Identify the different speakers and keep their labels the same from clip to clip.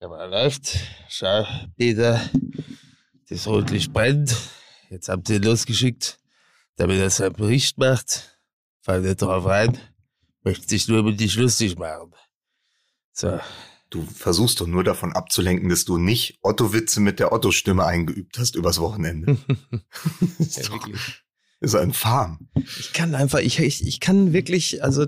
Speaker 1: Ja, aber läuft. Schau, Peter, das Rotlicht brennt. Jetzt habt ihr losgeschickt, damit er seinen Bericht macht. Fall nicht drauf rein. Möchte sich nur mit dich lustig machen. So.
Speaker 2: Du versuchst doch nur davon abzulenken, dass du nicht Otto-Witze mit der Otto-Stimme eingeübt hast übers Wochenende. ist,
Speaker 1: Ja,
Speaker 2: doch, ist ein Farm.
Speaker 3: Ich kann einfach, ich, ich, ich kann wirklich, also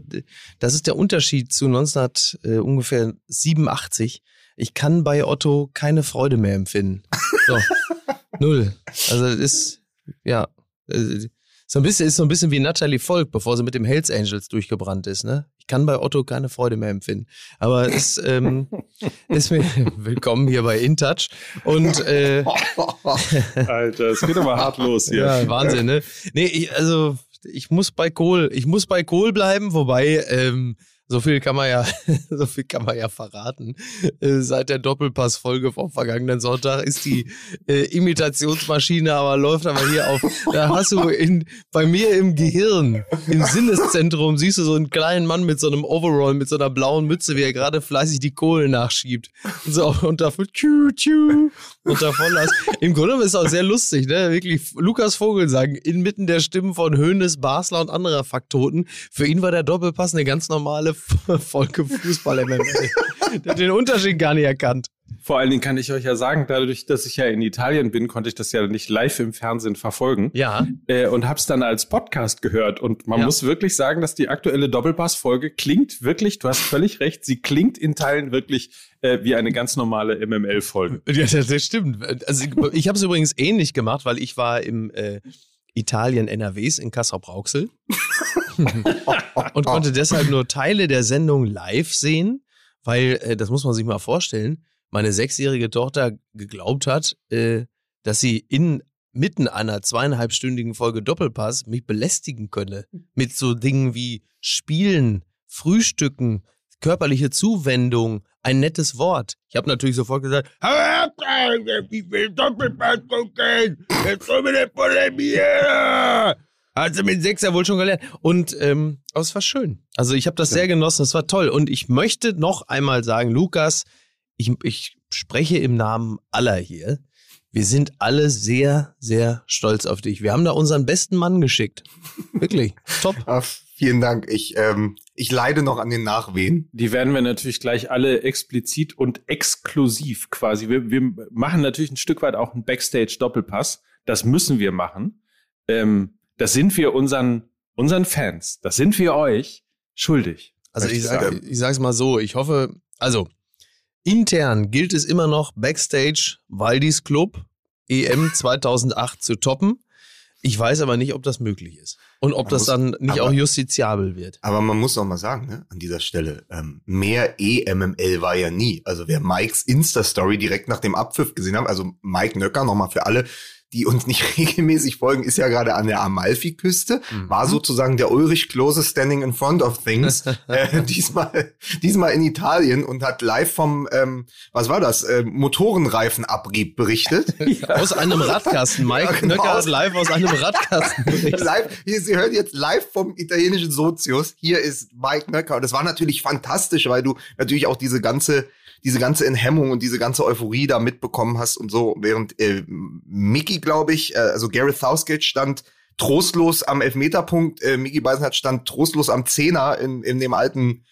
Speaker 3: das ist der Unterschied zu 1900 äh, ungefähr 87. Ich kann bei Otto keine Freude mehr empfinden. So. Null. Also ist, ja, äh, so ein bisschen, ist so ein bisschen wie Natalie Volk, bevor sie mit dem Hells Angels durchgebrannt ist, ne? Ich kann bei Otto keine Freude mehr empfinden. Aber es ähm, ist mir willkommen hier bei InTouch. Und äh,
Speaker 4: Alter, es geht aber hart los hier.
Speaker 3: ja, Wahnsinn, ne? Nee, ich, also ich muss bei Kohl, ich muss bei Kohl bleiben, wobei ähm, so viel kann man ja, so viel kann man ja verraten. Äh, seit der Doppelpass-Folge vom vergangenen Sonntag ist die äh, Imitationsmaschine aber läuft aber hier auf. Da hast du in, bei mir im Gehirn, im Sinneszentrum, siehst du so einen kleinen Mann mit so einem Overall, mit so einer blauen Mütze, wie er gerade fleißig die Kohlen nachschiebt. So, und dafür tschu, tschu, und davon las. Im Grunde ist es auch sehr lustig, ne? Wirklich, Lukas Vogelsang inmitten der Stimmen von Hönes, Basler und anderer Faktoten. Für ihn war der Doppelpass eine ganz normale Folge Fußball-MML. Der hat den Unterschied gar nicht erkannt.
Speaker 4: Vor allen Dingen kann ich euch ja sagen, dadurch, dass ich ja in Italien bin, konnte ich das ja nicht live im Fernsehen verfolgen.
Speaker 3: Ja.
Speaker 4: Äh, und hab's dann als Podcast gehört. Und man
Speaker 3: Ja.
Speaker 4: muss wirklich sagen, dass die aktuelle Doppelpass-Folge klingt wirklich, du hast völlig recht, sie klingt in Teilen wirklich äh, wie eine ganz normale MML-Folge.
Speaker 3: Ja, das, das stimmt. Also ich habe es übrigens ähnlich gemacht, weil ich war im äh, Italien NRWs in Kassel-Brauxel und konnte deshalb nur Teile der Sendung live sehen, weil, äh, das muss man sich mal vorstellen, meine sechsjährige Tochter geglaubt hat, äh, dass sie in mitten einer zweieinhalbstündigen Folge Doppelpass mich belästigen könne mit so Dingen wie Spielen, Frühstücken, körperliche Zuwendung, ein nettes Wort. Ich habe natürlich sofort gesagt,
Speaker 1: Ich will Doppelpass gucken. Jetzt soll mir nicht polemieren.
Speaker 3: Hat sie mit sechs ja wohl schon gelernt. Und ähm, aber es war schön. Also ich habe das sehr genossen, es war toll. Und ich möchte noch einmal sagen, Lukas, ich, ich spreche im Namen aller hier. Wir sind alle sehr, sehr stolz auf dich. Wir haben da unseren besten Mann geschickt. Wirklich. Top.
Speaker 2: Ah, vielen Dank. Ich, ähm, ich leide noch an den Nachwehen.
Speaker 4: Die werden wir natürlich gleich alle explizit und exklusiv quasi. Wir, wir machen natürlich ein Stück weit auch einen Backstage-Doppelpass. Das müssen wir machen. Ähm, das sind wir unseren, unseren Fans, das sind wir euch schuldig.
Speaker 3: Also ich,
Speaker 2: Möchtest
Speaker 3: sag,
Speaker 2: du-
Speaker 3: ich sag's mal so, ich hoffe, also intern gilt es immer noch Backstage Waldis Club EM 2008 zu toppen. Ich weiß aber nicht, ob das möglich ist. Und ob
Speaker 2: Man
Speaker 3: das
Speaker 2: muss-
Speaker 3: dann nicht
Speaker 2: aber-
Speaker 3: auch justiziabel wird.
Speaker 2: Aber man muss auch mal sagen, ne, an dieser Stelle, ähm, mehr EMML war ja nie. Also wer Mikes Insta-Story direkt nach dem Abpfiff gesehen hat, also Mike Nöcker nochmal für alle, die uns nicht regelmäßig folgen, ist ja gerade an der Amalfi-Küste,
Speaker 3: Mhm.
Speaker 2: war sozusagen der Ulrich Klose standing in front of things, äh, diesmal, diesmal in Italien und hat live vom, ähm, was war das, äh, Motorenreifenabrieb berichtet.
Speaker 3: Aus einem Radkasten. Mike
Speaker 2: Ja, genau.
Speaker 3: Hat live aus einem Radkasten berichtet.
Speaker 2: live, hier, Sie hören jetzt live vom italienischen Sozius. Hier ist Mike Nöcker. Und das war natürlich fantastisch, weil du natürlich auch diese ganze, diese ganze Enthemmung und diese ganze Euphorie da mitbekommen hast und so, während äh, Mickey, glaube ich, äh, also Gareth Southgate stand trostlos am Elfmeterpunkt, äh, Mickey Beisenherz stand trostlos am Zehner in, in dem alten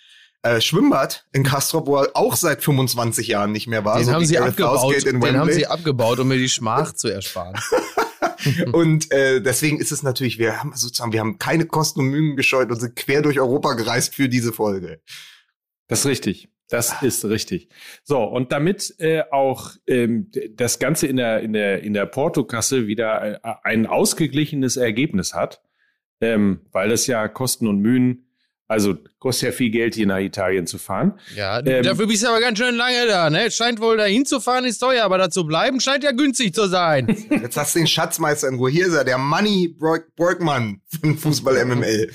Speaker 2: äh, Schwimmbad in Castrop, wo er auch seit 25 Jahren nicht mehr war.
Speaker 3: Den
Speaker 2: so
Speaker 3: haben sie abgebaut. Den haben sie abgebaut, um mir die Schmach zu ersparen.
Speaker 2: Und äh, deswegen ist es natürlich, wir haben sozusagen, wir haben keine Kosten und Mühen gescheut und sind quer durch Europa gereist für diese Folge.
Speaker 4: Das ist richtig. Das ist richtig. So, und damit äh, auch ähm, das Ganze in der, in der, in der Portokasse wieder äh, ein ausgeglichenes Ergebnis hat, ähm, weil das ja Kosten und Mühen, also kostet ja viel Geld, hier nach Italien zu fahren.
Speaker 3: Ja,
Speaker 4: Ähm,
Speaker 3: dafür bist du aber ganz schön lange da, ne? Scheint wohl dahin zu fahren, ist teuer, aber dazu bleiben scheint ja günstig zu sein.
Speaker 2: Jetzt hast du den Schatzmeister in Ruhe. Hier ist er, der Money Borg Borgmann von Fußball MML.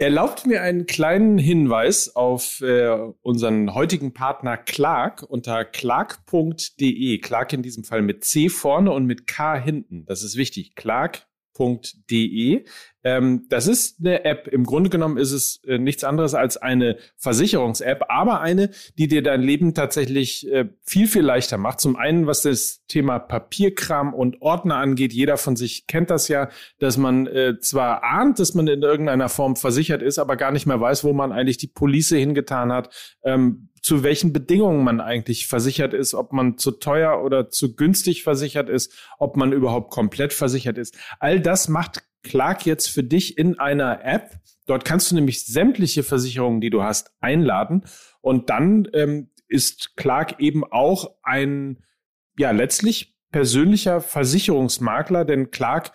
Speaker 4: Erlaubt mir einen kleinen Hinweis auf äh, unseren heutigen Partner Clark unter clark.de. Clark in diesem Fall mit C vorne und mit K hinten. Das ist wichtig. Clark.de. Ähm, das ist eine App. Im Grunde genommen ist es äh, nichts anderes als eine Versicherungs-App, aber eine, die dir dein Leben tatsächlich äh, viel, viel leichter macht. Zum einen, was das Thema Papierkram und Ordner angeht. Jeder von sich kennt das ja, dass man äh, zwar ahnt, dass man in irgendeiner Form versichert ist, aber gar nicht mehr weiß, wo man eigentlich die Police hingetan hat. Ähm, zu welchen Bedingungen man eigentlich versichert ist, ob man zu teuer oder zu günstig versichert ist, ob man überhaupt komplett versichert ist. All das macht Clark jetzt für dich in einer App. Dort kannst du nämlich sämtliche Versicherungen, die du hast, einladen. Und dann ähm, ist Clark eben auch ein, ja, letztlich persönlicher Versicherungsmakler, denn Clark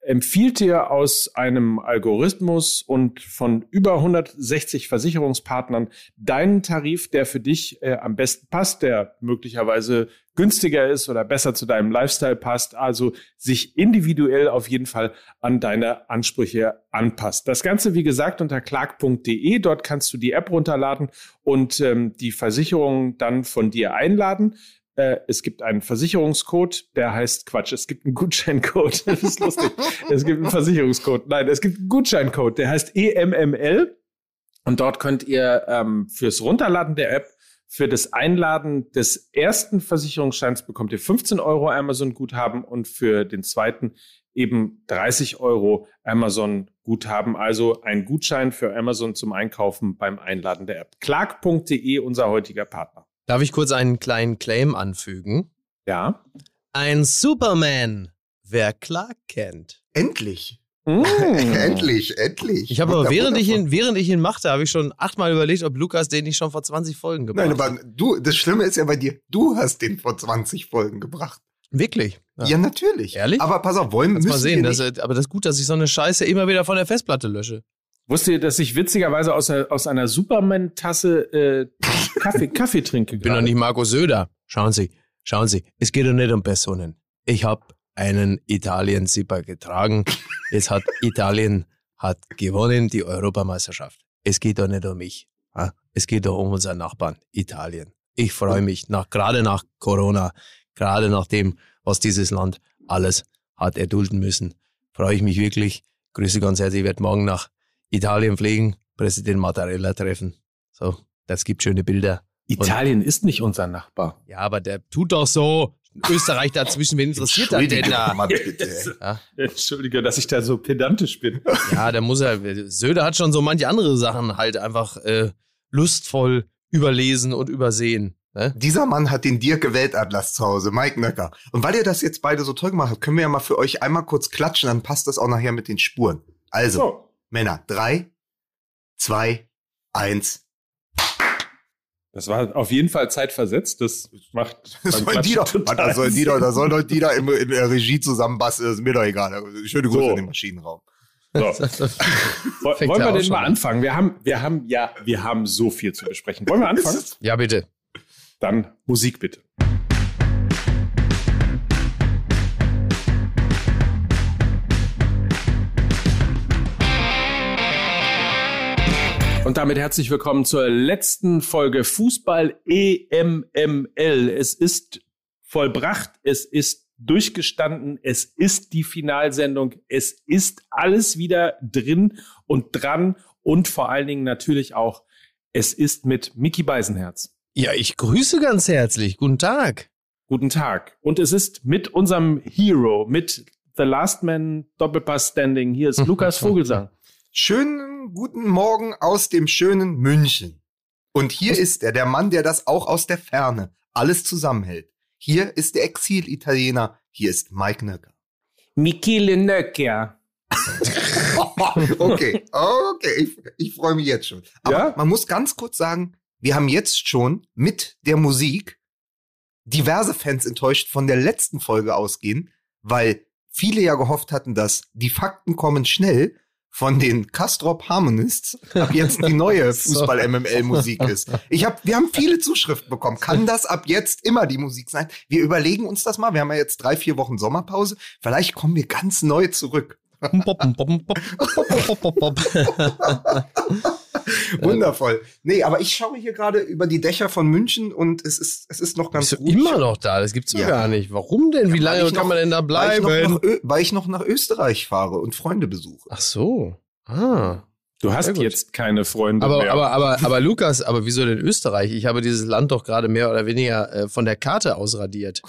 Speaker 4: empfiehlt dir aus einem Algorithmus und von über 160 Versicherungspartnern deinen Tarif, der für dich äh, am besten passt, der möglicherweise günstiger ist oder besser zu deinem Lifestyle passt, also sich individuell auf jeden Fall an deine Ansprüche anpasst. Das Ganze, wie gesagt, unter clark.de. Dort kannst du die App runterladen und ähm, die Versicherung dann von dir einladen. Äh, es gibt einen Versicherungscode, der heißt Quatsch, es gibt einen Gutscheincode. Das ist lustig. es gibt einen Versicherungscode. Nein, es gibt einen Gutscheincode, der heißt EMML. Und dort könnt ihr ähm, fürs Runterladen der App, für das Einladen des ersten Versicherungsscheins bekommt ihr 15 Euro Amazon-Guthaben und für den zweiten eben 30 Euro Amazon-Guthaben. Also ein Gutschein für Amazon zum Einkaufen beim Einladen der App. Clark.de, unser heutiger Partner.
Speaker 3: Darf ich kurz einen kleinen Claim anfügen?
Speaker 4: Ja.
Speaker 3: Ein Superman, wer Clark kennt.
Speaker 2: Endlich.
Speaker 4: Mm.
Speaker 2: endlich, endlich.
Speaker 3: Ich habe aber, während ich, ihn, während ich ihn machte, habe ich schon achtmal überlegt, ob Lukas den nicht schon vor 20 Folgen gebracht
Speaker 2: Nein,
Speaker 3: hat.
Speaker 2: aber du, das Schlimme ist ja bei dir, du hast den vor 20 Folgen gebracht.
Speaker 3: Wirklich?
Speaker 2: Ja, natürlich.
Speaker 3: Ehrlich?
Speaker 2: Aber pass auf, wollen
Speaker 3: Kannst mal
Speaker 2: müssen
Speaker 3: sehen,
Speaker 2: wir nicht,
Speaker 3: er- aber das ist gut, dass ich so eine Scheiße immer wieder von der Festplatte lösche.
Speaker 4: Wusstet ihr, dass ich witzigerweise aus, einer- aus einer Superman-Tasse äh, Kaffee, Kaffee trinke?
Speaker 3: Ich bin doch nicht Markus Söder. Schauen Sie, schauen Sie, es geht doch nicht um Personen. Ich habe einen Italien-Zipper getragen. Jetzt hat Italien hat gewonnen die Europameisterschaft. Es geht doch nicht um mich. Es geht doch um unseren Nachbarn Italien. Ich freue mich nach gerade nach Corona, gerade nach dem, was dieses Land alles hat erdulden müssen, freue ich mich wirklich. Grüße ganz herzlich. Ich werde morgen nach Italien fliegen, Präsident Mattarella treffen. So, das gibt schöne Bilder.
Speaker 4: Italien ist nicht unser Nachbar.
Speaker 3: Ja, aber der tut doch so. Österreich dazwischen, wen interessiert das denn
Speaker 2: Entschuldigung,
Speaker 3: da?
Speaker 2: bitte.
Speaker 3: Ja,
Speaker 4: Entschuldige, dass ich da so pedantisch bin.
Speaker 3: ja, der muss ja, Söder hat schon so manche andere Sachen halt einfach äh, lustvoll überlesen und übersehen. Ne?
Speaker 2: Dieser Mann hat den Dirk Weltatlas zu Hause, Mike Nöcker. Und weil ihr das jetzt beide so toll gemacht habt, können wir ja mal für euch einmal kurz klatschen, dann passt das auch nachher mit den Spuren. Also,
Speaker 4: So.
Speaker 2: Männer, drei, zwei, eins.
Speaker 4: Das war auf jeden Fall zeitversetzt. Das macht
Speaker 2: sollen die doch,
Speaker 4: total
Speaker 2: da sollen die doch, da sollen doch die da im, in der Regie zusammenbasteln, das ist mir doch egal. Schöne Grüße
Speaker 4: So.
Speaker 2: in den Maschinenraum.
Speaker 4: So. Wollen wir denn
Speaker 3: schon
Speaker 4: mal
Speaker 3: an.
Speaker 4: anfangen? Wir haben, wir haben, ja, wir haben so viel zu besprechen. Wollen wir anfangen?
Speaker 3: Ja, bitte.
Speaker 4: Dann Musik bitte. Und damit herzlich willkommen zur letzten Folge Fußball EMML. Es ist vollbracht, es ist durchgestanden, es ist die Finalsendung, es ist alles wieder drin und dran und vor allen Dingen natürlich auch, es ist mit Mickey Beisenherz.
Speaker 3: Ja, ich grüße ganz herzlich. Guten Tag.
Speaker 4: Guten Tag. Und es ist mit unserem Hero, mit The Last Man Doppelpass Standing. Hier ist Lukas Vogelsang.
Speaker 2: Schönen guten Morgen aus dem schönen München. Und hier ist er, der Mann, der das auch aus der Ferne alles zusammenhält. Hier ist der Exil-Italiener, hier ist Mike Nöcker.
Speaker 4: Michele Nöcker.
Speaker 2: okay, okay, ich, ich freue mich jetzt schon. Aber
Speaker 4: Ja?
Speaker 2: man muss ganz kurz sagen, wir haben jetzt schon mit der Musik diverse Fans enttäuscht von der letzten Folge ausgehen, weil viele ja gehofft hatten, dass die Fakten kommen schnell von den Castrop Harmonists ab jetzt die neue. Fußball-MML-Musik ist. Ich hab, wir haben viele Zuschriften bekommen. Kann das ab jetzt immer die Musik sein? Wir überlegen uns das mal. Wir haben ja jetzt drei, vier Wochen Sommerpause. Vielleicht kommen wir ganz neu zurück. Wundervoll. Nee, aber ich schaue hier gerade über die Dächer von München und es ist, es ist noch ganz
Speaker 3: Bist du
Speaker 2: ruhig.
Speaker 3: immer noch da? Das gibt's doch
Speaker 2: Ja.
Speaker 3: gar nicht. Warum denn? Wie
Speaker 2: Ja,
Speaker 3: lange kann
Speaker 2: noch-
Speaker 3: man denn da
Speaker 2: weil ich, noch
Speaker 3: bleiben?
Speaker 2: nach weil ich noch nach Österreich fahre und Freunde besuche.
Speaker 3: Ach so. Ah.
Speaker 4: Du hast
Speaker 3: gut.
Speaker 4: jetzt keine Freunde
Speaker 3: Aber,
Speaker 4: mehr.
Speaker 3: aber, aber, aber Lukas, aber wieso denn Österreich? Ich habe dieses Land doch gerade mehr oder weniger äh, von der Karte ausradiert.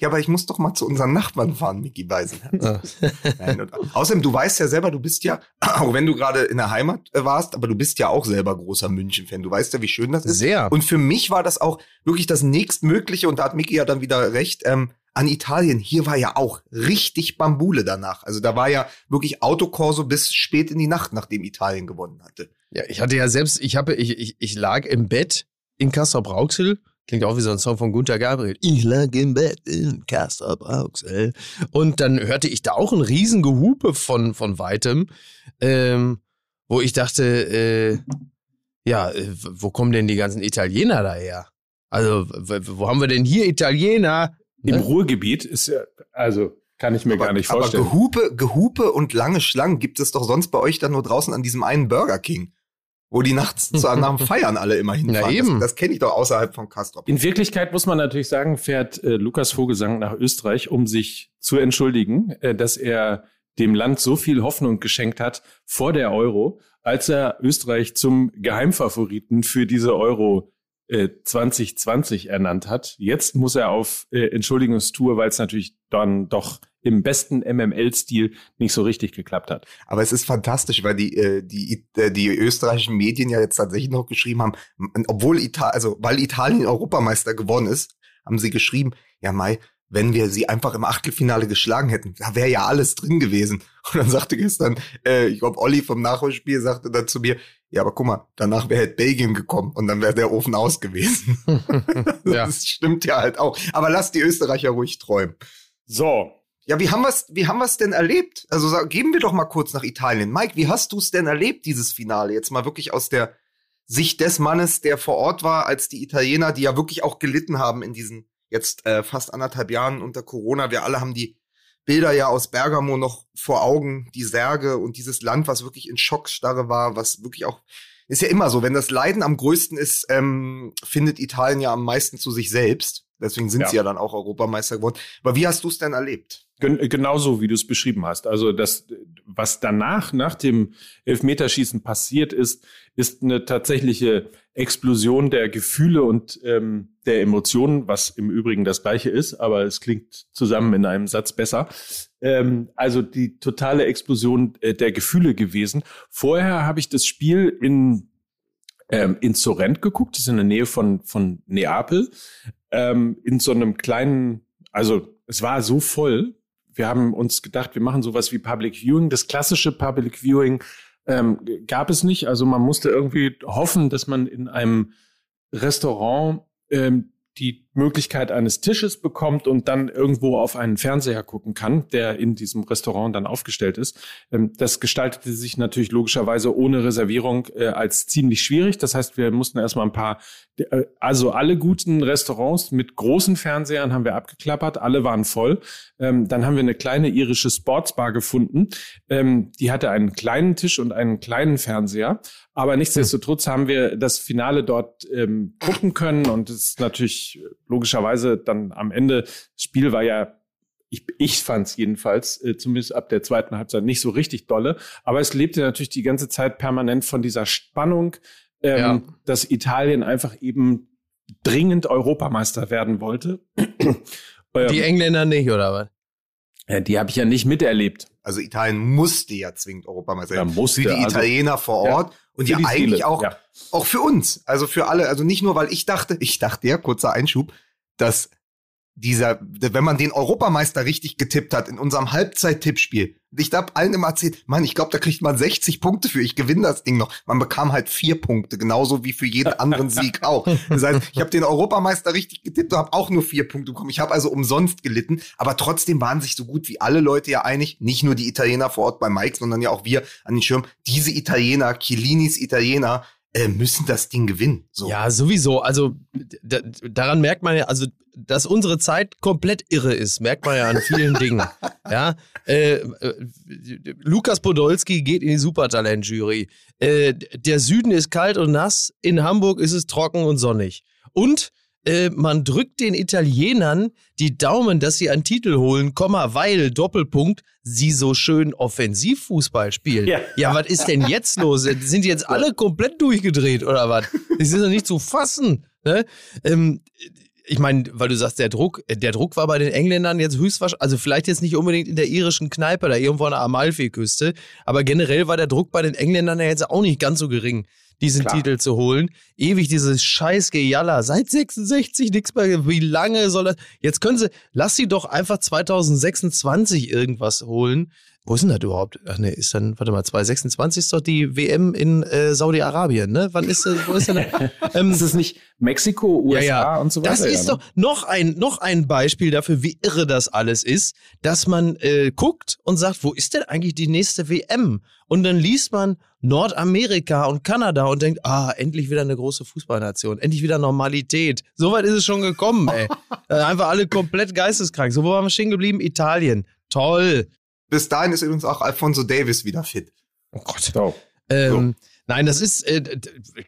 Speaker 2: Ja, aber ich muss doch mal zu unseren Nachbarn fahren, Micky Weisenherz.
Speaker 3: Ah.
Speaker 2: Nein, außerdem, du weißt ja selber, du bist ja, auch wenn du gerade in der Heimat äh, warst, aber du bist ja auch selber großer München-Fan. Du weißt ja, wie schön das ist.
Speaker 3: Sehr.
Speaker 2: Und für mich war das auch wirklich das nächstmögliche, und da hat Micky ja dann wieder recht, ähm, an Italien. Hier war ja auch richtig Bambule danach. Also da war ja wirklich Autokorso bis spät in die Nacht, nachdem Italien gewonnen hatte.
Speaker 3: Ja, ich hatte ja selbst, ich habe, ich, ich, ich lag im Bett in Castrop-Rauxel. Klingt auch wie so ein Song von Gunther Gabriel. Ich lag im Bett in Castrop-Rauxel. Und dann hörte ich da auch ein Riesengehupe von, von weitem, ähm, wo ich dachte, äh, ja, äh, wo kommen denn die ganzen Italiener daher? Also, wo haben wir denn hier Italiener?
Speaker 4: Im
Speaker 3: Ne?
Speaker 4: Ruhrgebiet ist ja, also kann ich mir gar nicht
Speaker 2: aber
Speaker 4: vorstellen.
Speaker 2: Gehupe, Gehupe und lange Schlangen gibt es doch sonst bei euch dann nur draußen an diesem einen Burger King. Wo die nachts zu, nach dem Feiern alle immer hinfahren.
Speaker 3: eben.
Speaker 2: Das, das kenne ich doch außerhalb von Castrop.
Speaker 4: In Wirklichkeit muss man natürlich sagen, fährt äh, Lukas Vogelsang nach Österreich, um sich zu entschuldigen, äh, dass er dem Land so viel Hoffnung geschenkt hat vor der Euro, als er Österreich zum Geheimfavoriten für diese Euro äh, 2020 ernannt hat. Jetzt muss er auf äh, Entschuldigungstour, weil es natürlich dann doch im besten MML-Stil nicht so richtig geklappt hat.
Speaker 2: Aber es ist fantastisch, weil die, äh, die, äh, die österreichischen Medien ja jetzt tatsächlich noch geschrieben haben, obwohl Italien, also weil Italien Europameister geworden ist, haben sie geschrieben, ja Mai, wenn wir sie einfach im Achtelfinale geschlagen hätten, da wäre ja alles drin gewesen. Und dann sagte gestern, äh, ich glaube, Olli vom Nachholspiel sagte dann zu mir, ja, aber guck mal, danach wäre halt Belgien gekommen und dann wäre der Ofen aus gewesen.
Speaker 3: Ja.
Speaker 2: Das stimmt ja halt auch. Aber lass die Österreicher ruhig träumen.
Speaker 4: So,
Speaker 2: Ja, wie haben wir's, wie haben wir's denn erlebt? Also sag, geben wir doch mal kurz nach Italien. Mike, wie hast du es denn erlebt, dieses Finale? Jetzt mal wirklich aus der Sicht des Mannes, der vor Ort war, als die Italiener, die ja wirklich auch gelitten haben in diesen jetzt äh, fast anderthalb Jahren unter Corona. Wir alle haben die Bilder ja aus Bergamo noch vor Augen, die Särge und dieses Land, was wirklich in Schockstarre war, was wirklich auch ist ja immer so, wenn das Leiden am größten ist, ähm, findet Italien ja am meisten zu sich selbst. Deswegen sind
Speaker 4: Ja.
Speaker 2: sie ja dann auch Europameister geworden. Aber wie hast du es denn erlebt?
Speaker 4: Gen genauso, wie du es beschrieben hast. Also das, was danach, nach dem Elfmeterschießen passiert ist, ist eine tatsächliche Explosion der Gefühle und ähm, der Emotionen, was im Übrigen das Gleiche ist, aber es klingt zusammen in einem Satz besser. Ähm, also die totale Explosion äh, der Gefühle gewesen. Vorher habe ich das Spiel in ähm, in Sorrent geguckt, das ist in der Nähe von, von Neapel, ähm, in so einem kleinen, also es war so voll, wir haben uns gedacht, wir machen sowas wie Public Viewing. Das klassische Public Viewing ähm, gab es nicht, also man musste irgendwie hoffen, dass man in einem Restaurant ähm, die Möglichkeit eines Tisches bekommt und dann irgendwo auf einen Fernseher gucken kann, der in diesem Restaurant dann aufgestellt ist. Ähm, das gestaltete sich natürlich logischerweise ohne Reservierung äh, als ziemlich schwierig. Das heißt, wir mussten erstmal ein paar, äh, also alle guten Restaurants mit großen Fernsehern haben wir abgeklappert, alle waren voll. Ähm, dann haben wir eine kleine irische Sportsbar gefunden. Ähm, die hatte einen kleinen Tisch und einen kleinen Fernseher. Aber nichtsdestotrotz haben wir das Finale dort gucken können und es ist natürlich logischerweise dann am Ende, das Spiel war ja, ich, ich fand es jedenfalls, äh, zumindest ab der zweiten Halbzeit nicht so richtig dolle, aber es lebte natürlich die ganze Zeit permanent von dieser Spannung, ähm,
Speaker 3: Ja.
Speaker 4: dass Italien einfach eben dringend Europameister werden wollte. Ähm,
Speaker 3: Die Engländer nicht, oder was?
Speaker 4: ja, die habe ich ja nicht miterlebt.
Speaker 2: Also Italien musste ja zwingend Europameister
Speaker 4: Ja,
Speaker 2: werden.
Speaker 4: musste,
Speaker 2: für die
Speaker 4: also-
Speaker 2: Italiener vor
Speaker 4: Ja.
Speaker 2: Und ja eigentlich auch,
Speaker 4: ja.
Speaker 2: auch für uns. Also für alle. Also nicht nur, weil ich dachte, ich dachte ja, kurzer Einschub, dass dieser, wenn man den Europameister richtig getippt hat in unserem Halbzeit-Tippspiel, ich hab allen immer erzählt, Mann, ich glaube, da kriegt man 60 Punkte für, ich gewinne das Ding noch. Man bekam halt vier Punkte, genauso wie für jeden anderen Sieg auch. Das heißt, ich habe den Europameister richtig getippt und habe auch nur vier Punkte bekommen. Ich habe also umsonst gelitten, aber trotzdem waren sich so gut wie alle Leute ja einig, nicht nur die Italiener vor Ort bei Mike, sondern ja auch wir an den Schirm, diese Italiener, Chiellinis Italiener, äh, müssen das Ding gewinnen. So.
Speaker 3: Ja, sowieso. Also daran merkt man ja, also dass unsere Zeit komplett irre ist, merkt man ja an vielen Dingen. Ja, äh, äh, Lukas Podolski geht in die Supertalent-Jury. Äh, der Süden ist kalt und nass, in Hamburg ist es trocken und sonnig. Und äh, man drückt den Italienern die Daumen, dass sie einen Titel holen, Komma, weil, Doppelpunkt, sie so schön Offensivfußball spielen. Ja, ja was ist denn jetzt los? Sind die jetzt alle komplett durchgedreht oder was? Das ist doch nicht zu fassen. Ne? Ähm, ich meine, weil du sagst, der Druck, der Druck war bei den Engländern jetzt höchstwahrscheinlich, also vielleicht jetzt nicht unbedingt in der irischen Kneipe da irgendwo an der Amalfi-Küste, aber generell war der Druck bei den Engländern ja jetzt auch nicht ganz so gering diesen Klar. Titel zu holen. Ewig dieses scheiß Gejalla. Seit 66 nichts mehr. Wie lange soll das? Jetzt können sie, lass sie doch einfach 2026 irgendwas holen. Wo ist denn das überhaupt? Ach nee, ist dann, warte mal, 2026 ist doch die WM in äh, Saudi-Arabien, ne? Wann ist das? Wo ist denn
Speaker 4: ähm, ist es nicht Mexiko, USA ja, ja. und so weiter?
Speaker 3: Das ist ja, ne? doch noch ein, noch ein Beispiel dafür, wie irre das alles ist, dass man äh, guckt und sagt, wo ist denn eigentlich die nächste WM? Und dann liest man Nordamerika und Kanada und denkt, ah, endlich wieder eine große Fußballnation, endlich wieder Normalität. Soweit ist es schon gekommen, ey. Äh, einfach alle komplett geisteskrank. So, wo waren wir stehen geblieben? Italien. Toll.
Speaker 2: Bis dahin ist übrigens auch Alfonso Davis wieder fit.
Speaker 3: Oh Gott. Oh. Ähm, so. Nein, das ist, äh,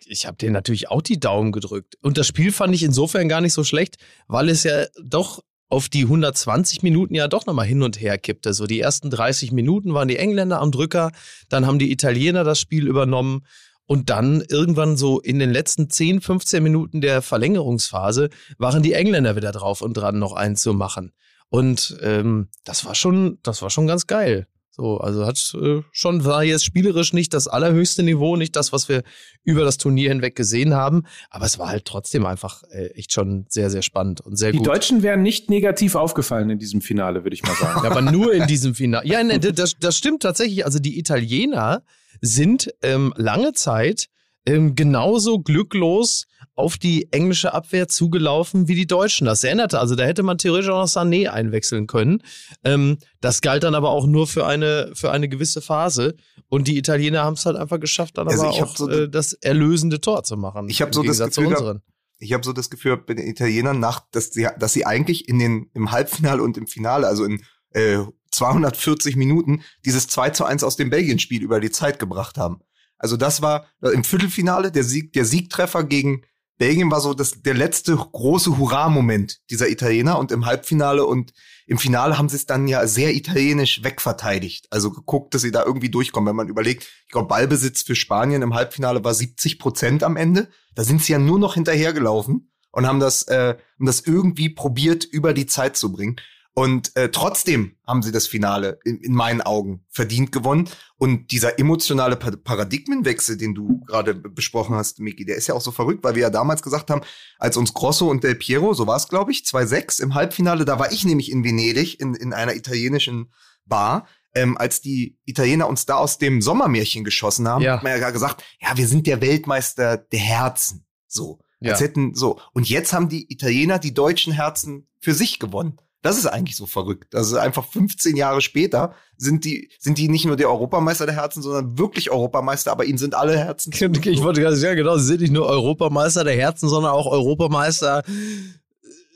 Speaker 3: ich habe dir natürlich auch die Daumen gedrückt. Und das Spiel fand ich insofern gar nicht so schlecht, weil es ja doch auf die 120 Minuten ja doch nochmal hin und her kippte. So die ersten 30 Minuten waren die Engländer am Drücker, dann haben die Italiener das Spiel übernommen und dann irgendwann so in den letzten 10, 15 Minuten der Verlängerungsphase waren die Engländer wieder drauf und dran, noch einen zu machen. Und ähm, das war schon, das war schon ganz geil. So, also hat äh, schon war jetzt spielerisch nicht das allerhöchste Niveau, nicht das, was wir über das Turnier hinweg gesehen haben, aber es war halt trotzdem einfach äh, echt schon sehr, sehr spannend und sehr
Speaker 4: Die
Speaker 3: gut.
Speaker 4: Die Deutschen wären nicht negativ aufgefallen in diesem Finale, würde ich mal sagen.
Speaker 3: Ja, aber nur in diesem Finale. Ja, ne, das, das stimmt tatsächlich. Also die Italiener sind ähm, lange Zeit ähm, genauso glücklos auf die englische Abwehr zugelaufen wie die Deutschen. Das erinnerte, also da hätte man theoretisch auch noch Sané einwechseln können. Ähm, das galt dann aber auch nur für eine, für eine gewisse Phase. Und die Italiener haben es halt einfach geschafft, dann also aber auch so äh, das erlösende Tor zu machen.
Speaker 2: Ich habe so das Gefühl, ich habe so das Gefühl bei den Italienern nach, dass sie, dass sie eigentlich in den, im Halbfinale und im Finale, also in äh, 240 Minuten, dieses 2 zu 1 aus dem Belgien-Spiel über die Zeit gebracht haben. Also das war im Viertelfinale der Sieg, der Siegtreffer gegen Belgien war so das, der letzte große Hurra-Moment dieser Italiener und im Halbfinale und im Finale haben sie es dann ja sehr italienisch wegverteidigt. Also geguckt, dass sie da irgendwie durchkommen. Wenn man überlegt, ich glaube, Ballbesitz für Spanien im Halbfinale war 70 Prozent am Ende. Da sind sie ja nur noch hinterhergelaufen und haben das, äh, haben das irgendwie probiert, über die Zeit zu bringen. Und äh, trotzdem haben sie das Finale in, in, meinen Augen verdient gewonnen. Und dieser emotionale Paradigmenwechsel, den du gerade besprochen hast, Miki, der ist ja auch so verrückt, weil wir ja damals gesagt haben, als uns Grosso und Del Piero, so war es, glaube ich, 2-6 im Halbfinale, da war ich nämlich in Venedig in, in einer italienischen Bar. Ähm, als die Italiener uns da aus dem Sommermärchen geschossen haben, ja. hat man ja gesagt, ja, wir sind der Weltmeister der Herzen. So. Ja. Als hätten, so. Und jetzt haben die Italiener die deutschen Herzen für sich gewonnen. Das ist eigentlich so verrückt. Also einfach 15 Jahre später sind die, sind die nicht nur der Europameister der Herzen, sondern wirklich Europameister, aber ihnen sind alle Herzen.
Speaker 3: Ich wollte gerade sagen, genau, sie sind nicht nur Europameister der Herzen, sondern auch Europameister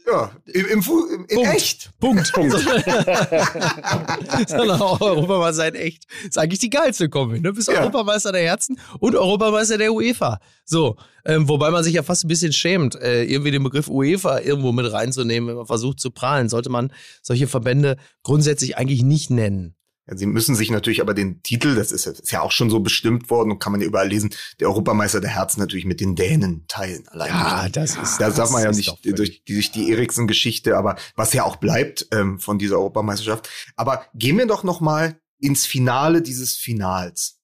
Speaker 2: ja, im, im, im in
Speaker 3: Punkt.
Speaker 2: echt.
Speaker 3: Punkt. Punkt. Sondern auch Europameister in echt. ist eigentlich die geilste Kombi. Ne? Bist ja. Europameister der Herzen und Europameister der UEFA. So, ähm, wobei man sich ja fast ein bisschen schämt, äh, irgendwie den Begriff UEFA irgendwo mit reinzunehmen, wenn man versucht zu prahlen. Sollte man solche Verbände grundsätzlich eigentlich nicht nennen.
Speaker 2: Ja, sie müssen sich natürlich aber den Titel, das ist, ist, ja auch schon so bestimmt worden und kann man ja überall lesen, der Europameister der Herzen natürlich mit den Dänen teilen.
Speaker 3: Allein ja, das ist.
Speaker 2: Das darf man ja nicht durch, durch die Eriksen-Geschichte, aber was ja auch bleibt ähm, von dieser Europameisterschaft. Aber gehen wir doch noch mal ins Finale dieses Finals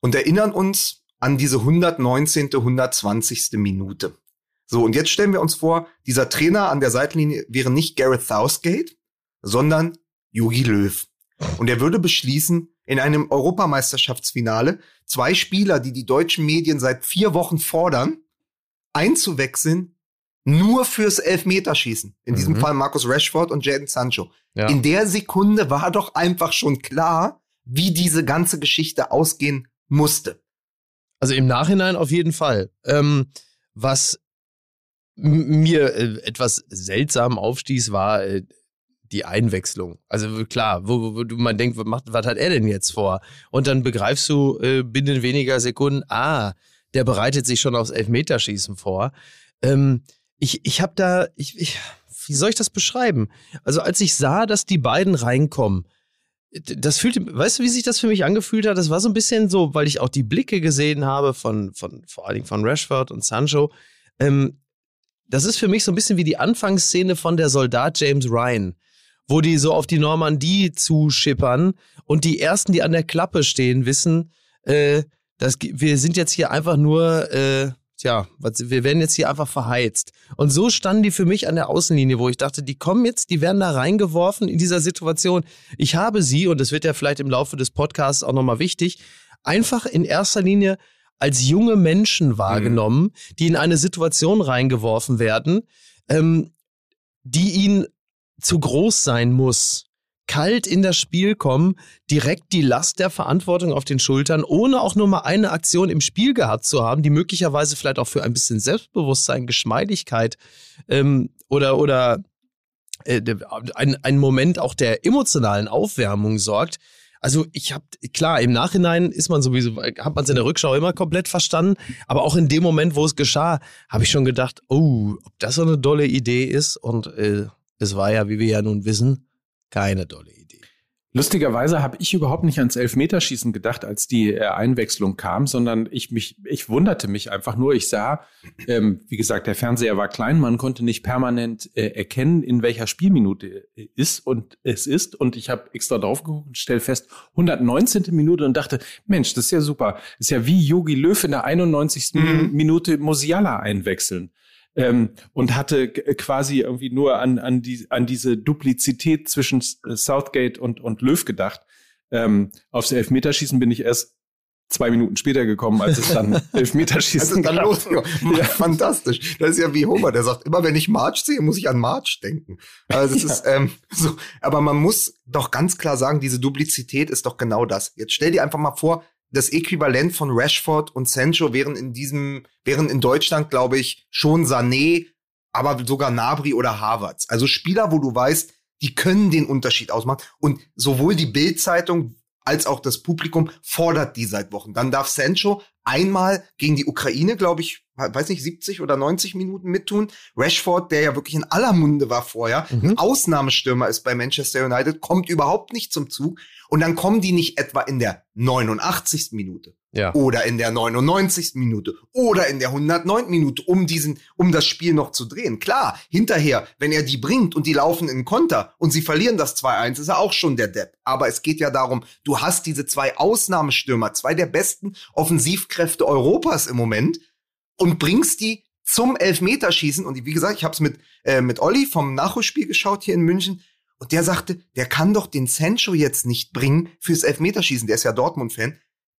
Speaker 2: und erinnern uns an diese 119., 120. Minute. So, und jetzt stellen wir uns vor, dieser Trainer an der Seitenlinie wäre nicht Gareth Southgate, sondern Jogi Löw. Und er würde beschließen, in einem Europameisterschaftsfinale zwei Spieler, die die deutschen Medien seit vier Wochen fordern, einzuwechseln, nur fürs Elfmeterschießen. In mhm. diesem Fall Markus Rashford und Jadon Sancho. Ja. In der Sekunde war doch einfach schon klar, wie diese ganze Geschichte ausgehen musste.
Speaker 3: Also im Nachhinein auf jeden Fall. Ähm, was mir äh, etwas seltsam aufstieß, war äh, die Einwechslung. Also klar, wo, wo man denkt, was, macht, was hat er denn jetzt vor? Und dann begreifst du äh, binnen weniger Sekunden, ah, der bereitet sich schon aufs Elfmeterschießen vor. Ähm, ich ich habe da, ich, ich, wie soll ich das beschreiben? Also als ich sah, dass die beiden reinkommen, das fühlte, weißt du, wie sich das für mich angefühlt hat? Das war so ein bisschen so, weil ich auch die Blicke gesehen habe von, von vor allen Dingen von Rashford und Sancho. Ähm, das ist für mich so ein bisschen wie die Anfangsszene von der Soldat James Ryan, wo die so auf die Normandie zuschippern und die ersten, die an der Klappe stehen, wissen, äh, dass wir sind jetzt hier einfach nur äh, tja, wir werden jetzt hier einfach verheizt. Und so standen die für mich an der Außenlinie, wo ich dachte, die kommen jetzt, die werden da reingeworfen in dieser Situation. Ich habe sie, und das wird ja vielleicht im Laufe des Podcasts auch nochmal wichtig, einfach in erster Linie als junge Menschen wahrgenommen, mhm. die in eine Situation reingeworfen werden, ähm, die ihnen zu groß sein muss kalt in das Spiel kommen, direkt die Last der Verantwortung auf den Schultern, ohne auch nur mal eine Aktion im Spiel gehabt zu haben, die möglicherweise vielleicht auch für ein bisschen Selbstbewusstsein, Geschmeidigkeit ähm, oder, oder äh, ein, Moment auch der emotionalen Aufwärmung sorgt. Also ich habe klar im Nachhinein ist man sowieso hat man es in der Rückschau immer komplett verstanden, aber auch in dem Moment, wo es geschah, habe ich schon gedacht, oh, ob das so eine dolle Idee ist und äh, es war ja, wie wir ja nun wissen, keine dolle Idee.
Speaker 4: Lustigerweise habe ich überhaupt nicht ans Elfmeterschießen gedacht, als die äh, Einwechslung kam, sondern ich mich, ich wunderte mich einfach nur. Ich sah, ähm, wie gesagt, der Fernseher war klein, man konnte nicht permanent äh, erkennen, in welcher Spielminute äh, ist und es ist. Und ich habe extra drauf geguckt und stell fest, 119. Minute und dachte, Mensch, das ist ja super. Das ist ja wie Yogi Löw in der 91. Mhm. Minute Musiala einwechseln ähm, und hatte quasi irgendwie nur an, an, die, an diese Duplizität zwischen äh, Southgate und, und Löw gedacht. Ähm, aufs Elfmeterschießen bin ich erst zwei Minuten später gekommen, als es dann Elfmeterschießen
Speaker 2: dann los. Ja. Fantastisch. Das ist ja wie Homer, der sagt, immer wenn ich March sehe, muss ich an March denken. Also das ja. ist ähm, so. Aber man muss doch ganz klar sagen, diese Duplizität ist doch genau das. Jetzt stell dir einfach mal vor, das Äquivalent von Rashford und Sancho wären in diesem, wären in Deutschland, glaube ich, schon Sané, aber sogar Nabri oder Havertz. Also Spieler, wo du weißt, die können den Unterschied ausmachen. Und sowohl die Bildzeitung als auch das Publikum fordert die seit Wochen. Dann darf Sancho einmal gegen die Ukraine, glaube ich, weiß nicht, 70 oder 90 Minuten mittun. Rashford, der ja wirklich in aller Munde war vorher, mhm. ein Ausnahmestürmer ist bei Manchester United, kommt überhaupt nicht zum Zug. Und dann kommen die nicht etwa in der 89. Minute ja. oder in der 99. Minute oder in der 109. Minute, um diesen, um das Spiel noch zu drehen. Klar, hinterher, wenn er die bringt und die laufen in Konter und sie verlieren das 2-1, ist er auch schon der Depp. Aber es geht ja darum, du hast diese zwei Ausnahmestürmer, zwei der besten Offensivkräfte Europas im Moment und bringst die zum Elfmeterschießen. Und wie gesagt, ich habe es mit, äh, mit Olli vom Nachholspiel geschaut hier in München. Und der sagte, der kann doch den Sancho jetzt nicht bringen fürs Elfmeterschießen. Der ist ja Dortmund-Fan.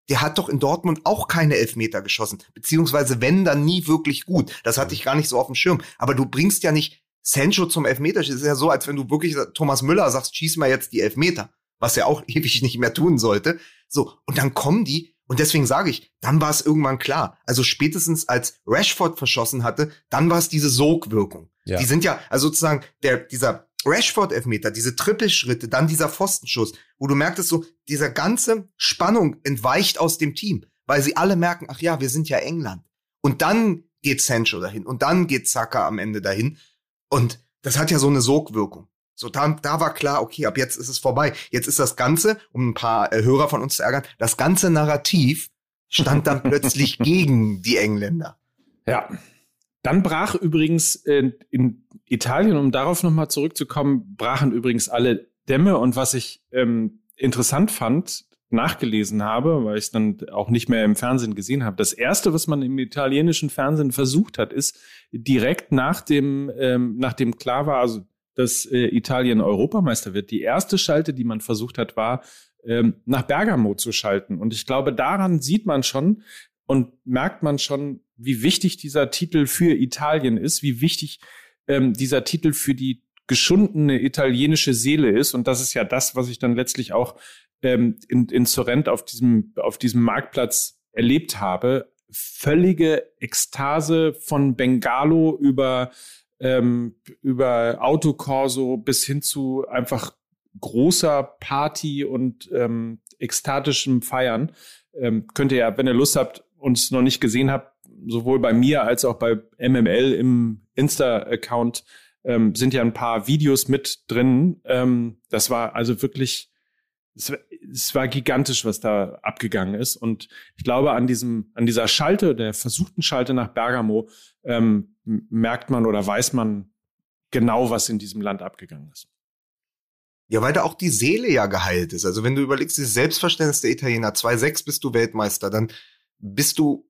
Speaker 2: Der hat doch in Dortmund auch keine Elfmeter geschossen. Beziehungsweise wenn, dann nie wirklich gut. Das hatte ich gar nicht so auf dem Schirm. Aber du bringst ja nicht Sancho zum Elfmeterschießen. Das ist ja so, als wenn du wirklich Thomas Müller sagst, schieß mal jetzt die Elfmeter. Was er auch ewig nicht mehr tun sollte. So. Und dann kommen die. Und deswegen sage ich, dann war es irgendwann klar. Also spätestens als Rashford verschossen hatte, dann war es diese Sogwirkung. Ja. Die sind ja, also sozusagen, der, dieser Rashford-Elfmeter, diese Trippelschritte, dann dieser Pfostenschuss, wo du merktest so, dieser ganze Spannung entweicht aus dem Team, weil sie alle merken, ach ja, wir sind ja England. Und dann geht Sancho dahin und dann geht Saka am Ende dahin. Und das hat ja so eine Sogwirkung. So, da, da war klar, okay, ab jetzt ist es vorbei. Jetzt ist das Ganze, um ein paar äh, Hörer von uns zu ärgern, das ganze Narrativ stand dann plötzlich gegen die Engländer.
Speaker 4: Ja. Dann brach übrigens in, in Italien, um darauf nochmal zurückzukommen, brachen übrigens alle Dämme. Und was ich ähm, interessant fand, nachgelesen habe, weil ich es dann auch nicht mehr im Fernsehen gesehen habe. Das erste, was man im italienischen Fernsehen versucht hat, ist direkt nach dem, ähm, nachdem klar war, also dass äh, Italien Europameister wird, die erste Schalte, die man versucht hat, war ähm, nach Bergamo zu schalten. Und ich glaube, daran sieht man schon und merkt man schon, wie wichtig dieser Titel für Italien ist, wie wichtig ähm, dieser Titel für die geschundene italienische Seele ist. Und das ist ja das, was ich dann letztlich auch ähm, in, in Sorrent auf diesem, auf diesem Marktplatz erlebt habe. Völlige Ekstase von Bengalo über, ähm, über Autokorso bis hin zu einfach großer Party und ähm, ekstatischem Feiern. Ähm, könnt ihr ja, wenn ihr Lust habt und es noch nicht gesehen habt, sowohl bei mir als auch bei MML im Insta-Account ähm, sind ja ein paar Videos mit drin. Ähm, das war also wirklich, es war, es war gigantisch, was da abgegangen ist. Und ich glaube, an diesem, an dieser Schalte, der versuchten Schalte nach Bergamo, ähm, merkt man oder weiß man genau, was in diesem Land abgegangen ist.
Speaker 2: Ja, weil da auch die Seele ja geheilt ist. Also wenn du überlegst, dieses Selbstverständnis der Italiener, 2-6 bist du Weltmeister, dann bist du,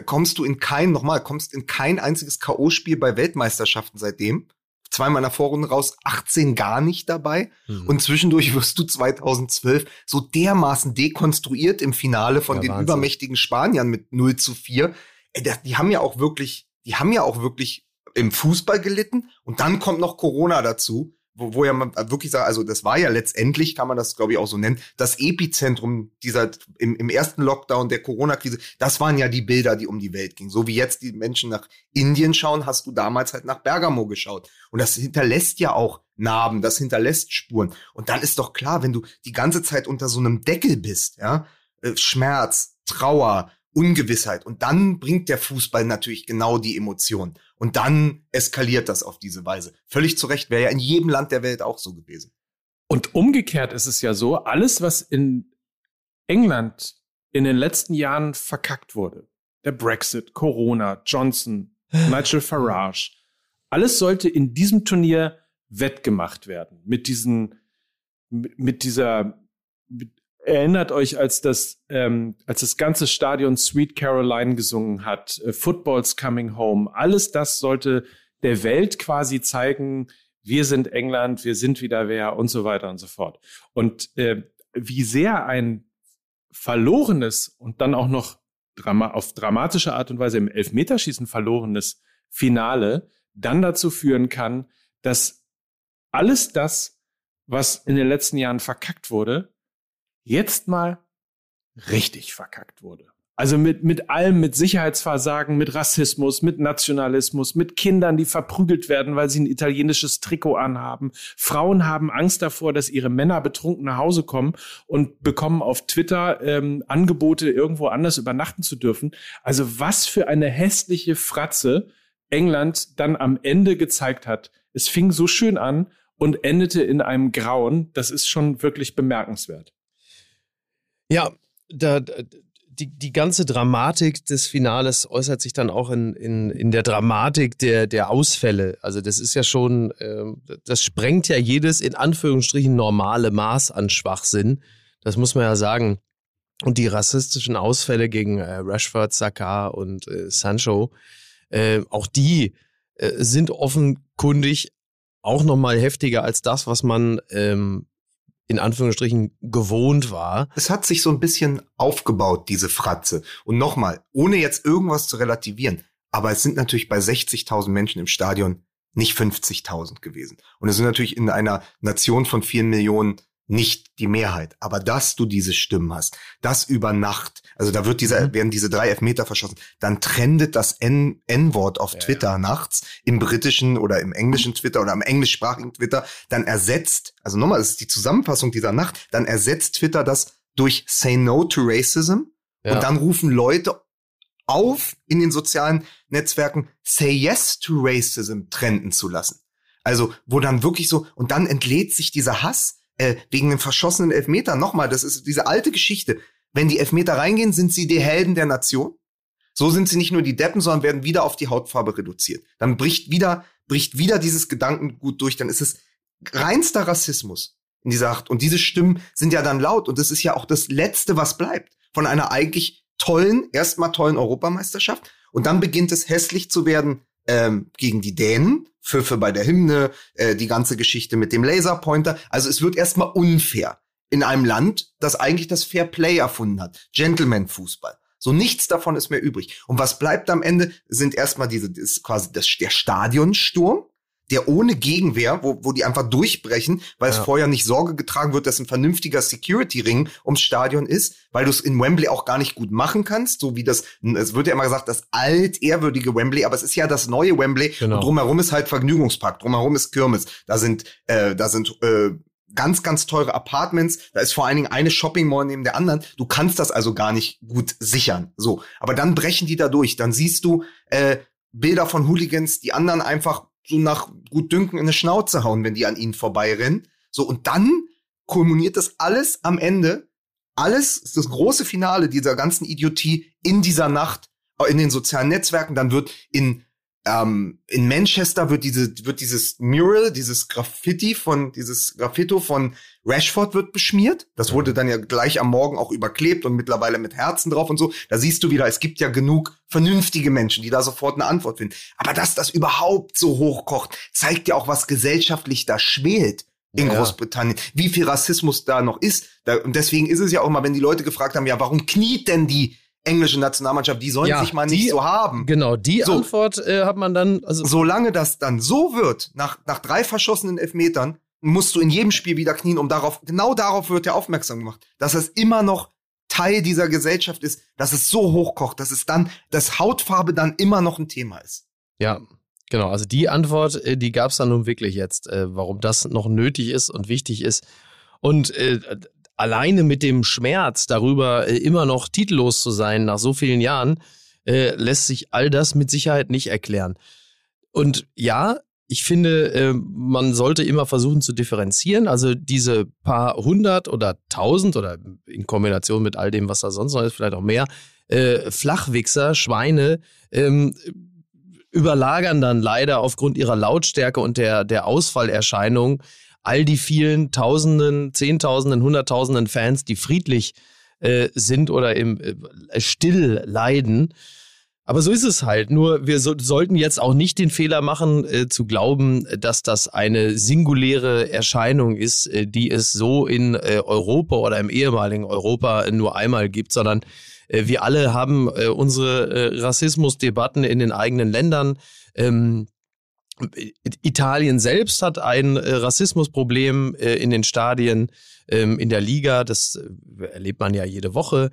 Speaker 2: kommst du in kein, nochmal, kommst in kein einziges K.O.-Spiel bei Weltmeisterschaften seitdem. Zweimal in der Vorrunde raus, 18 gar nicht dabei. Mhm. Und zwischendurch wirst du 2012 so dermaßen dekonstruiert im Finale von ja, den Wahnsinn. übermächtigen Spaniern mit 0 zu 4. Die haben ja auch wirklich, die haben ja auch wirklich im Fußball gelitten. Und dann kommt noch Corona dazu wo, wo ja man wirklich sagt, also das war ja letztendlich, kann man das glaube ich auch so nennen, das Epizentrum dieser im, im ersten Lockdown der Corona-Krise, das waren ja die Bilder, die um die Welt gingen. So wie jetzt die Menschen nach Indien schauen, hast du damals halt nach Bergamo geschaut. Und das hinterlässt ja auch Narben, das hinterlässt Spuren. Und dann ist doch klar, wenn du die ganze Zeit unter so einem Deckel bist, ja, äh, Schmerz, Trauer, Ungewissheit. Und dann bringt der Fußball natürlich genau die Emotion. Und dann eskaliert das auf diese Weise. Völlig zu Recht, wäre ja in jedem Land der Welt auch so gewesen.
Speaker 4: Und umgekehrt ist es ja so, alles, was in England in den letzten Jahren verkackt wurde, der Brexit, Corona, Johnson, Nigel Farage, alles sollte in diesem Turnier wettgemacht werden. Mit diesen, mit dieser, mit erinnert euch, als das, ähm, als das ganze Stadion Sweet Caroline gesungen hat, äh, Football's Coming Home, alles das sollte der Welt quasi zeigen, wir sind England, wir sind wieder wer und so weiter und so fort. Und äh, wie sehr ein verlorenes und dann auch noch drama auf dramatische Art und Weise im Elfmeterschießen verlorenes Finale dann dazu führen kann, dass alles das, was in den letzten Jahren verkackt wurde, jetzt mal richtig verkackt wurde. Also mit, mit allem, mit Sicherheitsversagen, mit Rassismus, mit Nationalismus, mit Kindern, die verprügelt werden, weil sie ein italienisches Trikot anhaben. Frauen haben Angst davor, dass ihre Männer betrunken nach Hause kommen und bekommen auf Twitter ähm, Angebote, irgendwo anders übernachten zu dürfen. Also was für eine hässliche Fratze England dann am Ende gezeigt hat. Es fing so schön an und endete in einem Grauen. Das ist schon wirklich bemerkenswert.
Speaker 3: Ja, da, die, die ganze Dramatik des Finales äußert sich dann auch in, in, in der Dramatik der, der Ausfälle. Also das ist ja schon, äh, das sprengt ja jedes in Anführungsstrichen normale Maß an Schwachsinn. Das muss man ja sagen. Und die rassistischen Ausfälle gegen äh, Rashford, Saka und äh, Sancho, äh, auch die äh, sind offenkundig auch nochmal heftiger als das, was man ähm, in Anführungsstrichen gewohnt war.
Speaker 2: Es hat sich so ein bisschen aufgebaut, diese Fratze. Und nochmal, ohne jetzt irgendwas zu relativieren, aber es sind natürlich bei 60.000 Menschen im Stadion nicht 50.000 gewesen. Und es sind natürlich in einer Nation von vielen Millionen nicht die Mehrheit. Aber dass du diese Stimmen hast, das über Nacht, also da wird dieser, mhm. werden diese drei Elfmeter verschossen, dann trendet das N-Wort auf ja, Twitter ja. nachts, im britischen oder im englischen Twitter oder im englischsprachigen Twitter, dann ersetzt, also nochmal, das ist die Zusammenfassung dieser Nacht, dann ersetzt Twitter das durch Say No to Racism ja. und dann rufen Leute auf, in den sozialen Netzwerken Say Yes to Racism trenden zu lassen. Also, wo dann wirklich so, und dann entlädt sich dieser Hass, äh, wegen dem verschossenen Elfmeter. Nochmal, das ist diese alte Geschichte. Wenn die Elfmeter reingehen, sind sie die Helden der Nation. So sind sie nicht nur die Deppen, sondern werden wieder auf die Hautfarbe reduziert. Dann bricht wieder, bricht wieder dieses Gedankengut durch. Dann ist es reinster Rassismus in dieser Acht. Und diese Stimmen sind ja dann laut. Und das ist ja auch das Letzte, was bleibt von einer eigentlich tollen, erstmal tollen Europameisterschaft. Und dann beginnt es hässlich zu werden ähm, gegen die Dänen, Pfiffe bei der Hymne, äh, die ganze Geschichte mit dem Laserpointer. Also es wird erstmal unfair in einem Land, das eigentlich das Fair Play erfunden hat. Gentleman-Fußball. So nichts davon ist mehr übrig. Und was bleibt am Ende, sind erstmal diese, ist quasi das, der Stadionsturm. Der ohne Gegenwehr, wo, wo die einfach durchbrechen, weil es vorher nicht Sorge getragen wird, dass ein vernünftiger Security-Ring ums Stadion ist, weil du es in Wembley auch gar nicht gut machen kannst, so wie das, es wird ja immer gesagt, das altehrwürdige Wembley, aber es ist ja das neue Wembley
Speaker 3: Genau.
Speaker 2: und drumherum ist halt Vergnügungspark, drumherum ist Kirmes, da sind, äh, da sind, äh, ganz, ganz teure Apartments. Da ist vor allen Dingen eine Shopping Mall neben der anderen. Du kannst das also gar nicht gut sichern. So. Aber dann brechen die da durch. Dann siehst du äh, Bilder von Hooligans, die anderen einfach so nach gut Dünken in eine Schnauze hauen, wenn die an ihnen vorbeirennen. So. Und dann kulminiert das alles am Ende. Alles ist das große Finale dieser ganzen Idiotie in dieser Nacht äh, in den sozialen Netzwerken. Dann wird in ähm, in Manchester wird diese wird dieses Mural, dieses Graffiti von dieses Graffito von Rashford wird beschmiert. Das wurde dann ja gleich am Morgen auch überklebt und mittlerweile mit Herzen drauf und so. Da siehst du wieder, es gibt ja genug vernünftige Menschen, die da sofort eine Antwort finden. Aber dass das überhaupt so hochkocht, zeigt ja auch, was gesellschaftlich da schwelt in
Speaker 3: Ja.
Speaker 2: Großbritannien, wie viel Rassismus da noch ist. Da, und deswegen ist es ja auch mal, wenn die Leute gefragt haben, ja, warum kniet denn die englische Nationalmannschaft? Die sollen
Speaker 3: Ja,
Speaker 2: sich mal
Speaker 3: die-
Speaker 2: nicht so haben.
Speaker 3: Genau, die
Speaker 2: So.
Speaker 3: Antwort äh, hat man dann, also
Speaker 2: Solange das dann so wird, nach, nach drei verschossenen Elfmetern, musst du in jedem Spiel wieder knien, um darauf, genau darauf wird ja aufmerksam gemacht, dass es immer noch Teil dieser Gesellschaft ist, dass es so hochkocht, dass es dann, dass Hautfarbe dann immer noch ein Thema ist.
Speaker 3: Ja, genau. Also die Antwort, äh, die gab es dann nun wirklich jetzt, äh, warum das noch nötig ist und wichtig ist. Und äh, alleine mit dem Schmerz darüber, äh, immer noch titellos zu sein nach so vielen Jahren, äh, lässt sich all das mit Sicherheit nicht erklären. Und ja, ich finde, äh, man sollte immer versuchen zu differenzieren. Also diese paar hundert oder tausend oder in Kombination mit all dem, was da sonst noch ist, vielleicht auch mehr, äh, Flachwichser, Schweine, ähm, überlagern dann leider aufgrund ihrer Lautstärke und der, der Ausfallerscheinung all die vielen Tausenden, Zehntausenden, Hunderttausenden Fans, die friedlich äh, sind oder im äh, still leiden. Aber so ist es halt. Nur wir so, sollten jetzt auch nicht den Fehler machen, äh, zu glauben, dass das eine singuläre Erscheinung ist, äh, die es so in äh, Europa oder im ehemaligen Europa nur einmal gibt, sondern äh, wir alle haben äh, unsere äh, Rassismusdebatten in den eigenen Ländern. Ähm, Italien selbst hat ein äh, Rassismusproblem äh, in den Stadien, ähm, in der Liga. Das äh, erlebt man ja jede Woche.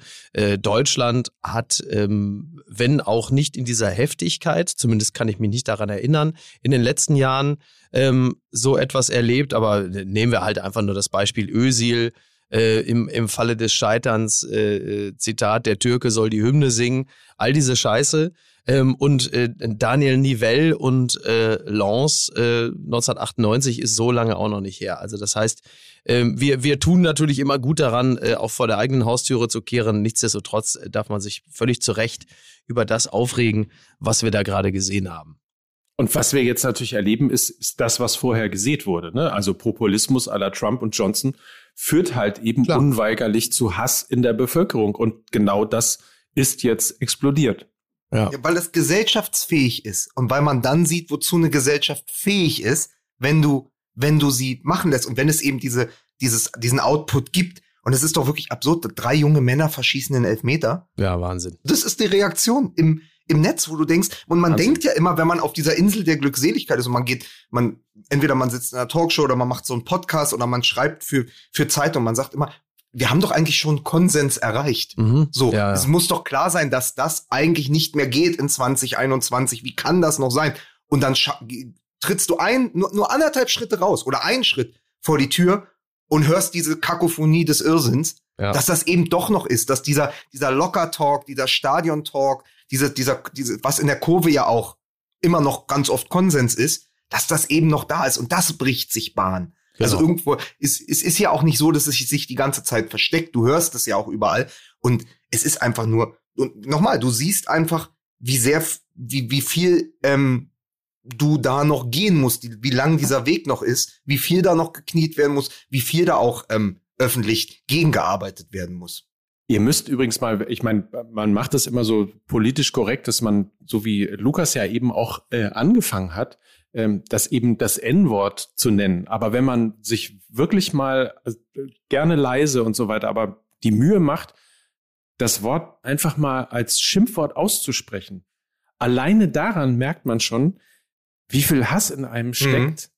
Speaker 3: Deutschland hat, ähm, wenn auch nicht in dieser Heftigkeit, zumindest kann ich mich nicht daran erinnern, in den letzten Jahren ähm, so etwas erlebt. Aber nehmen wir halt einfach nur das Beispiel Ösil. Äh, im, Im Falle des Scheiterns, äh, Zitat, der Türke soll die Hymne singen, all diese Scheiße. Ähm, und äh, Daniel Nivelle und äh, Lens äh, 1998 ist so lange auch noch nicht her. Also das heißt, ähm, wir, wir tun natürlich immer gut daran, äh, auch vor der eigenen Haustüre zu kehren. Nichtsdestotrotz äh, darf man sich völlig zu Recht über das aufregen, was wir da gerade gesehen haben.
Speaker 4: Und was wir jetzt natürlich erleben, ist, ist das, was vorher gesät wurde. Ne? Also Populismus la Trump und Johnson führt halt eben
Speaker 3: Klar.
Speaker 4: unweigerlich zu Hass in der Bevölkerung. Und genau das ist jetzt explodiert.
Speaker 3: Ja.
Speaker 2: Ja, weil es gesellschaftsfähig ist und weil man dann sieht, wozu eine Gesellschaft fähig ist, wenn du, wenn du sie machen lässt und wenn es eben diese, dieses, diesen Output gibt. Und es ist doch wirklich absurd, drei junge Männer verschießen den Elfmeter.
Speaker 3: Ja, Wahnsinn.
Speaker 2: Das ist die Reaktion im, im Netz, wo du denkst, und man
Speaker 4: Wahnsinn.
Speaker 2: denkt ja immer, wenn man auf dieser Insel der Glückseligkeit ist und man geht, man, entweder man sitzt in einer Talkshow oder man macht so einen Podcast oder man schreibt für, für Zeitung, man sagt immer, wir haben doch eigentlich schon Konsens erreicht.
Speaker 3: Mhm.
Speaker 2: So,
Speaker 3: ja,
Speaker 2: es
Speaker 3: ja.
Speaker 2: muss doch klar sein, dass das eigentlich nicht mehr geht in 2021. Wie kann das noch sein? Und dann trittst du ein, nur, nur anderthalb Schritte raus oder einen Schritt vor die Tür und hörst diese Kakophonie des Irrsinns,
Speaker 3: Ja.
Speaker 2: dass das eben doch noch ist, dass dieser, dieser Locker-Talk, dieser Stadion-Talk, diese, dieser, diese, was in der Kurve ja auch immer noch ganz oft Konsens ist, dass das eben noch da ist und das bricht sich Bahn. Also
Speaker 3: Genau.
Speaker 2: irgendwo, es, es ist ja auch nicht so, dass es sich die ganze Zeit versteckt. Du hörst es ja auch überall. Und es ist einfach nur, und nochmal, du siehst einfach, wie sehr, wie, wie viel ähm, du da noch gehen musst, wie lang dieser Weg noch ist, wie viel da noch gekniet werden muss, wie viel da auch ähm, öffentlich gegengearbeitet werden muss.
Speaker 4: Ihr müsst übrigens mal, ich meine, man macht das immer so politisch korrekt, dass man, so wie Lukas ja eben auch äh, angefangen hat, ähm, das eben das N-Wort zu nennen. Aber wenn man sich wirklich mal äh, gerne leise und so weiter, aber die Mühe macht, das Wort einfach mal als Schimpfwort auszusprechen, alleine daran merkt man schon, wie viel Hass in einem steckt,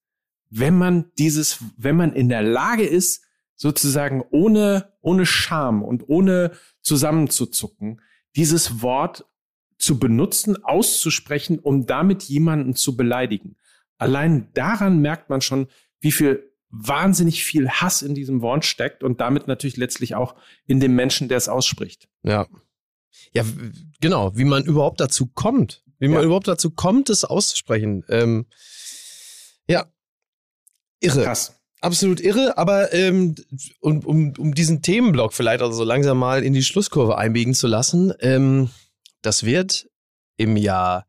Speaker 4: mhm. wenn man dieses, wenn man in der Lage ist, sozusagen ohne, ohne Scham und ohne zusammenzuzucken, dieses Wort zu benutzen, auszusprechen, um damit jemanden zu beleidigen. Allein daran merkt man schon, wie viel wahnsinnig viel Hass in diesem Wort steckt und damit natürlich letztlich auch in dem Menschen, der es ausspricht.
Speaker 3: Ja. Ja, genau, wie man überhaupt dazu kommt. Wie man ja. überhaupt dazu kommt, es auszusprechen. Ähm, ja. Irre. Krass. Absolut irre, aber ähm, um, um, um diesen Themenblock vielleicht also so langsam mal in die Schlusskurve einbiegen zu lassen, ähm, das wird im Jahr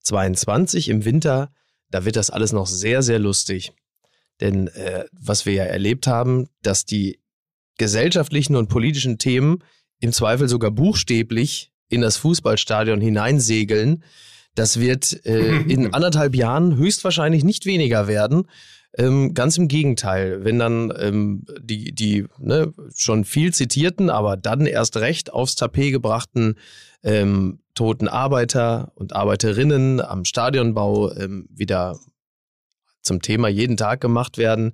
Speaker 3: 22, im Winter, da wird das alles noch sehr, sehr lustig. Denn äh, was wir ja erlebt haben, dass die gesellschaftlichen und politischen Themen im Zweifel sogar buchstäblich in das Fußballstadion hineinsegeln, das wird äh, in anderthalb Jahren höchstwahrscheinlich nicht weniger werden. Ähm, ganz im Gegenteil, wenn dann ähm, die, die ne, schon viel zitierten, aber dann erst recht aufs Tapet gebrachten ähm, toten Arbeiter und Arbeiterinnen am Stadionbau ähm, wieder zum Thema jeden Tag gemacht werden,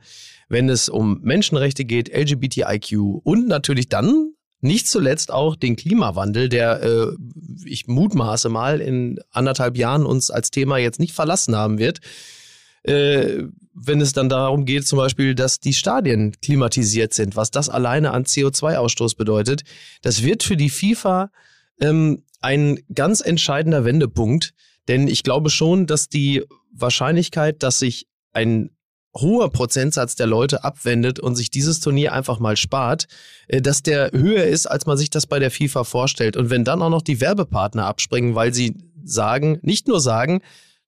Speaker 3: wenn es um Menschenrechte geht, LGBTIQ und natürlich dann nicht zuletzt auch den Klimawandel, der äh, ich mutmaße mal in anderthalb Jahren uns als Thema jetzt nicht verlassen haben wird. Äh, wenn es dann darum geht, zum Beispiel, dass die Stadien klimatisiert sind, was das alleine an CO2-Ausstoß bedeutet, das wird für die FIFA ähm, ein ganz entscheidender Wendepunkt, denn ich glaube schon, dass die Wahrscheinlichkeit, dass sich ein hoher Prozentsatz der Leute abwendet und sich dieses Turnier einfach mal spart, äh, dass der höher ist, als man sich das bei der FIFA vorstellt. Und wenn dann auch noch die Werbepartner abspringen, weil sie sagen, nicht nur sagen,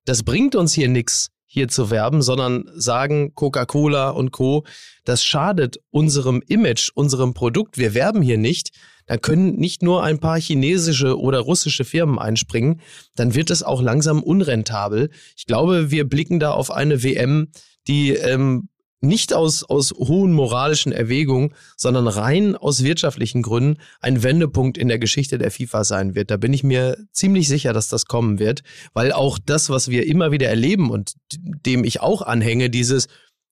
Speaker 3: das bringt uns hier nichts, hier zu werben, sondern sagen Coca-Cola und Co., das schadet unserem Image, unserem Produkt, wir werben hier nicht, dann können nicht nur ein paar chinesische oder russische Firmen einspringen, dann wird es auch langsam unrentabel. Ich glaube, wir blicken da auf eine WM, die ähm, nicht aus, aus hohen moralischen Erwägungen, sondern rein aus wirtschaftlichen Gründen ein Wendepunkt in der Geschichte der FIFA sein wird. Da bin ich mir ziemlich sicher, dass das kommen wird, weil auch das, was wir immer wieder erleben und dem ich auch anhänge, dieses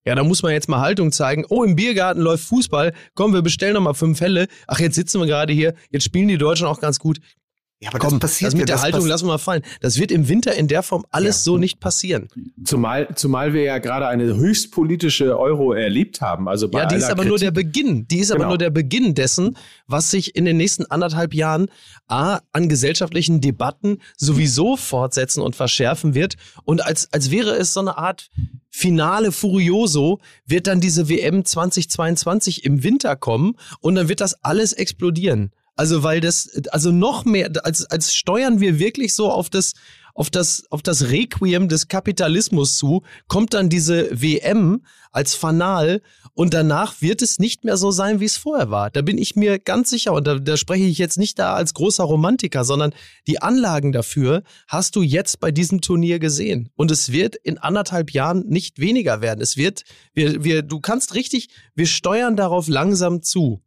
Speaker 3: ja, da muss man jetzt mal Haltung zeigen. Oh, im Biergarten läuft Fußball. Komm, wir bestellen noch mal fünf Fälle. Ach, jetzt sitzen wir gerade hier. Jetzt spielen die Deutschen auch ganz gut. Ja, aber Komm, das passiert das mit ja, der Haltung lassen wir mal fallen. Das wird im Winter in der Form alles ja. so nicht passieren.
Speaker 4: Zumal, zumal wir ja gerade eine höchst politische Euro erlebt haben. Also bei
Speaker 3: ja, die ist aber Kritik. nur der Beginn. Die ist genau. aber nur der Beginn dessen, was sich in den nächsten anderthalb Jahren A, an gesellschaftlichen Debatten sowieso fortsetzen und verschärfen wird. Und als, als wäre es so eine Art Finale Furioso, wird dann diese WM 2022 im Winter kommen und dann wird das alles explodieren. Also, weil das, also noch mehr, als, als steuern wir wirklich so auf das, auf das, auf das Requiem des Kapitalismus zu, kommt dann diese WM als Fanal und danach wird es nicht mehr so sein, wie es vorher war. Da bin ich mir ganz sicher und da, da spreche ich jetzt nicht da als großer Romantiker, sondern die Anlagen dafür hast du jetzt bei diesem Turnier gesehen. Und es wird in anderthalb Jahren nicht weniger werden. Es wird, wir, wir, du kannst richtig, wir steuern darauf langsam zu.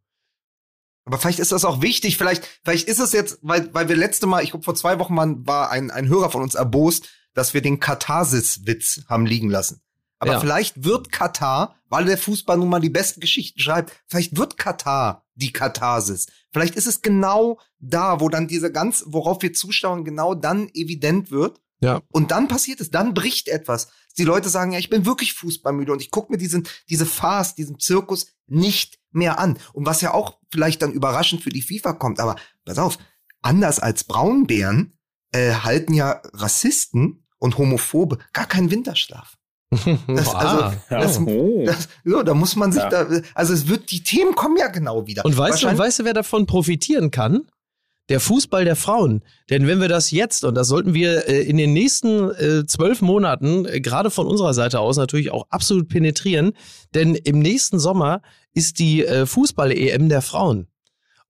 Speaker 2: Aber vielleicht ist das auch wichtig. Vielleicht, vielleicht ist es jetzt, weil, weil wir letzte Mal, ich glaube vor zwei Wochen mal, war ein, ein Hörer von uns erbost, dass wir den Katharsis-Witz haben liegen lassen. Aber ja. vielleicht wird Katar, weil der Fußball nun mal die besten Geschichten schreibt, vielleicht wird Katar die Katharsis. Vielleicht ist es genau da, wo dann diese ganz, worauf wir zuschauen, genau dann evident wird. Ja. Und dann passiert es, dann bricht etwas. Die Leute sagen, ja, ich bin wirklich fußballmüde und ich gucke mir diesen, diese Farce, diesen Zirkus nicht mehr an. Und was ja auch vielleicht dann überraschend für die FIFA kommt, aber pass auf, anders als Braunbären äh, halten ja Rassisten und Homophobe gar keinen Winterschlaf. Das, also, das, oh. das, so, da muss man sich ja. da, also es wird, die Themen kommen ja genau wieder.
Speaker 3: Und weißt du, und weißt du, wer davon profitieren kann? Der Fußball der Frauen. Denn wenn wir das jetzt, und das sollten wir äh, in den nächsten äh, zwölf Monaten äh, gerade von unserer Seite aus natürlich auch absolut penetrieren, denn im nächsten Sommer ist die äh, Fußball-EM der Frauen.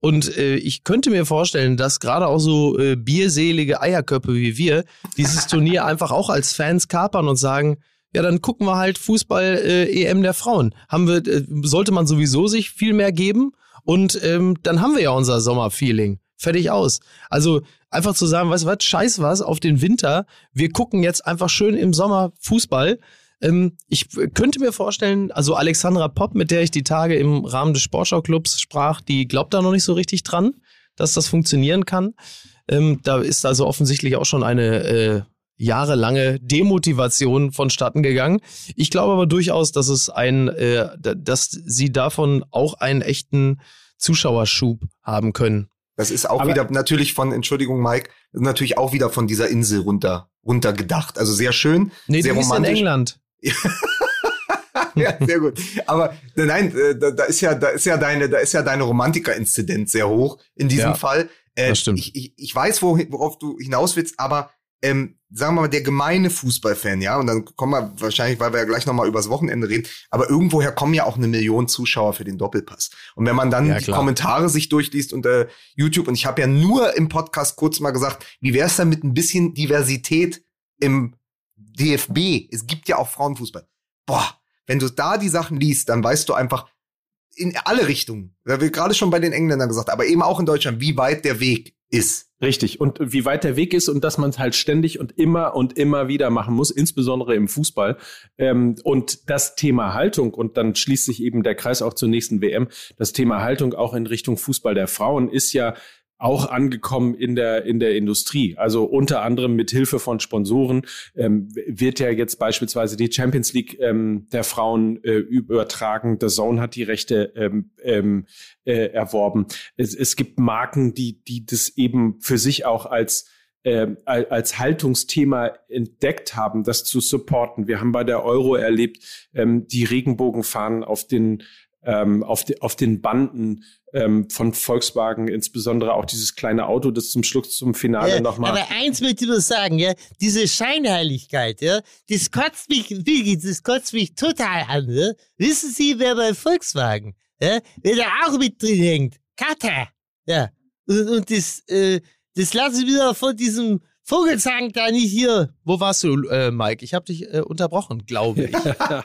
Speaker 3: Und äh, ich könnte mir vorstellen, dass gerade auch so äh, bierselige Eierköpfe wie wir dieses Turnier einfach auch als Fans kapern und sagen, ja, dann gucken wir halt Fußball-EM der Frauen. Haben wir, sollte man sowieso sich viel mehr geben und ähm, dann haben wir ja unser Sommerfeeling. Fertig aus. Also einfach zu sagen, weißt du was, scheiß was auf den Winter. Wir gucken jetzt einfach schön im Sommer Fußball. Ähm, ich könnte mir vorstellen, also Alexandra Popp, mit der ich die Tage im Rahmen des Sportschau-Clubs sprach, die glaubt da noch nicht so richtig dran, dass das funktionieren kann. Ähm, da ist also offensichtlich auch schon eine äh, jahrelange Demotivation vonstatten gegangen. Ich glaube aber durchaus, dass es ein, äh, dass sie davon auch einen echten Zuschauerschub haben können.
Speaker 2: Das ist auch aber wieder natürlich von, Entschuldigung, Mike, natürlich auch wieder von dieser Insel runter, runter gedacht. Also sehr schön.
Speaker 3: Nee,
Speaker 2: sehr
Speaker 3: die romantisch. ist in England.
Speaker 2: ja, sehr gut. Aber nein, äh, da, da ist ja, da ist ja deine, da ist ja deine Romantiker-Inzidenz sehr hoch in diesem ja, Fall.
Speaker 3: Äh, das stimmt.
Speaker 2: Ich, ich, ich weiß, worauf du hinaus willst, aber ähm, sagen wir mal, der gemeine Fußballfan, ja, und dann kommen wir wahrscheinlich, weil wir ja gleich nochmal übers Wochenende reden, aber irgendwoher kommen ja auch eine Million Zuschauer für den Doppelpass. Und wenn man dann ja, die Kommentare sich durchliest unter YouTube, und ich habe ja nur im Podcast kurz mal gesagt, wie wäre es denn mit ein bisschen Diversität im DFB? Es gibt ja auch Frauenfußball. Boah, wenn du da die Sachen liest, dann weißt du einfach, in alle Richtungen. Da wird gerade schon bei den Engländern gesagt, aber eben auch in Deutschland, wie weit der Weg ist.
Speaker 4: Richtig. Und wie weit der Weg ist und dass man es halt ständig und immer und immer wieder machen muss, insbesondere im Fußball. Ähm, und das Thema Haltung, und dann schließt sich eben der Kreis auch zur nächsten WM, das Thema Haltung auch in Richtung Fußball der Frauen ist ja auch angekommen in der in der Industrie. Also unter anderem mit Hilfe von Sponsoren ähm, wird ja jetzt beispielsweise die Champions League ähm, der Frauen äh, übertragen. The Zone hat die Rechte ähm, ähm, äh, erworben. Es, es gibt Marken, die die das eben für sich auch als äh, als Haltungsthema entdeckt haben, das zu supporten. Wir haben bei der Euro erlebt, ähm, die Regenbogenfahnen auf den ähm, auf, de, auf den Banden ähm, von Volkswagen, insbesondere auch dieses kleine Auto, das zum Schluss zum Finale
Speaker 5: ja,
Speaker 4: nochmal.
Speaker 5: Aber eins möchte ich nur sagen, ja, diese Scheinheiligkeit, ja, das kotzt mich, wirklich, das kotzt mich total an, ja. Wissen Sie, wer bei Volkswagen, ja, wer da auch mit drin hängt? Kata, ja. Und, und das, äh, das lassen wieder von diesem Vogelsang da nicht hier.
Speaker 3: Wo warst du, äh, Mike? Ich habe dich äh, unterbrochen, glaube ich.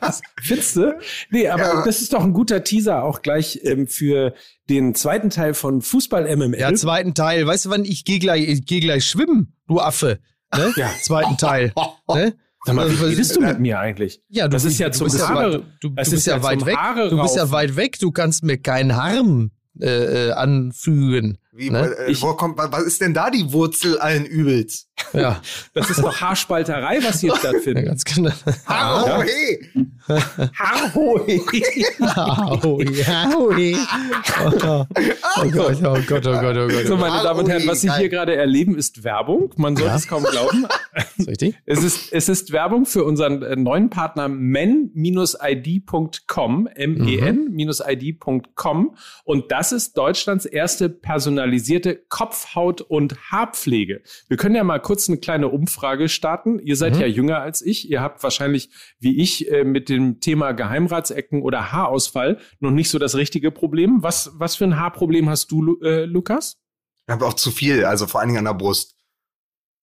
Speaker 4: Findest du? Nee, aber ja. das ist doch ein guter Teaser auch gleich ähm, für den zweiten Teil von Fußball MML.
Speaker 3: Ja, zweiten Teil. Weißt du, wann ich gehe gleich, ich geh gleich schwimmen, du Affe. Ne? Ja. Zweiten Teil. ne?
Speaker 4: Sag mal, wie redest du mit mir eigentlich?
Speaker 3: Ja, du, das ist ja zum bist Haare, ja, du, du bist ja, weit weg. Haare du bist ja weit weg. Du kannst mir keinen Harm äh, äh anfügen.
Speaker 2: Wie, ne? äh, ich, wo kommt, was ist denn da die Wurzel allen Übels?
Speaker 4: Ja. Das ist doch Haarspalterei, was hier stattfindet.
Speaker 3: Ja, ganz genau.
Speaker 2: Haarhohe!
Speaker 3: Haarhohe! Haarhohe! Haarhohe! Oh Gott, oh Gott, oh Gott, oh Gott.
Speaker 4: So, meine Damen und Herren, was Sie hier gerade erleben, ist Werbung. Man sollte ja. es kaum glauben.
Speaker 3: Ist richtig?
Speaker 4: Es ist, es ist Werbung für unseren äh, neuen Partner men-id.com, M-E-N-id.com. Und das ist Deutschlands erste personalisierte Kopfhaut- und Haarpflege. Wir können ja mal kurz eine kleine Umfrage starten. Ihr seid mhm. ja jünger als ich. Ihr habt wahrscheinlich, wie ich, äh, mit dem Thema Geheimratsecken oder Haarausfall noch nicht so das richtige Problem. Was, was für ein Haarproblem hast du, äh, Lukas?
Speaker 2: Ich habe auch zu viel, also vor allen Dingen an der Brust.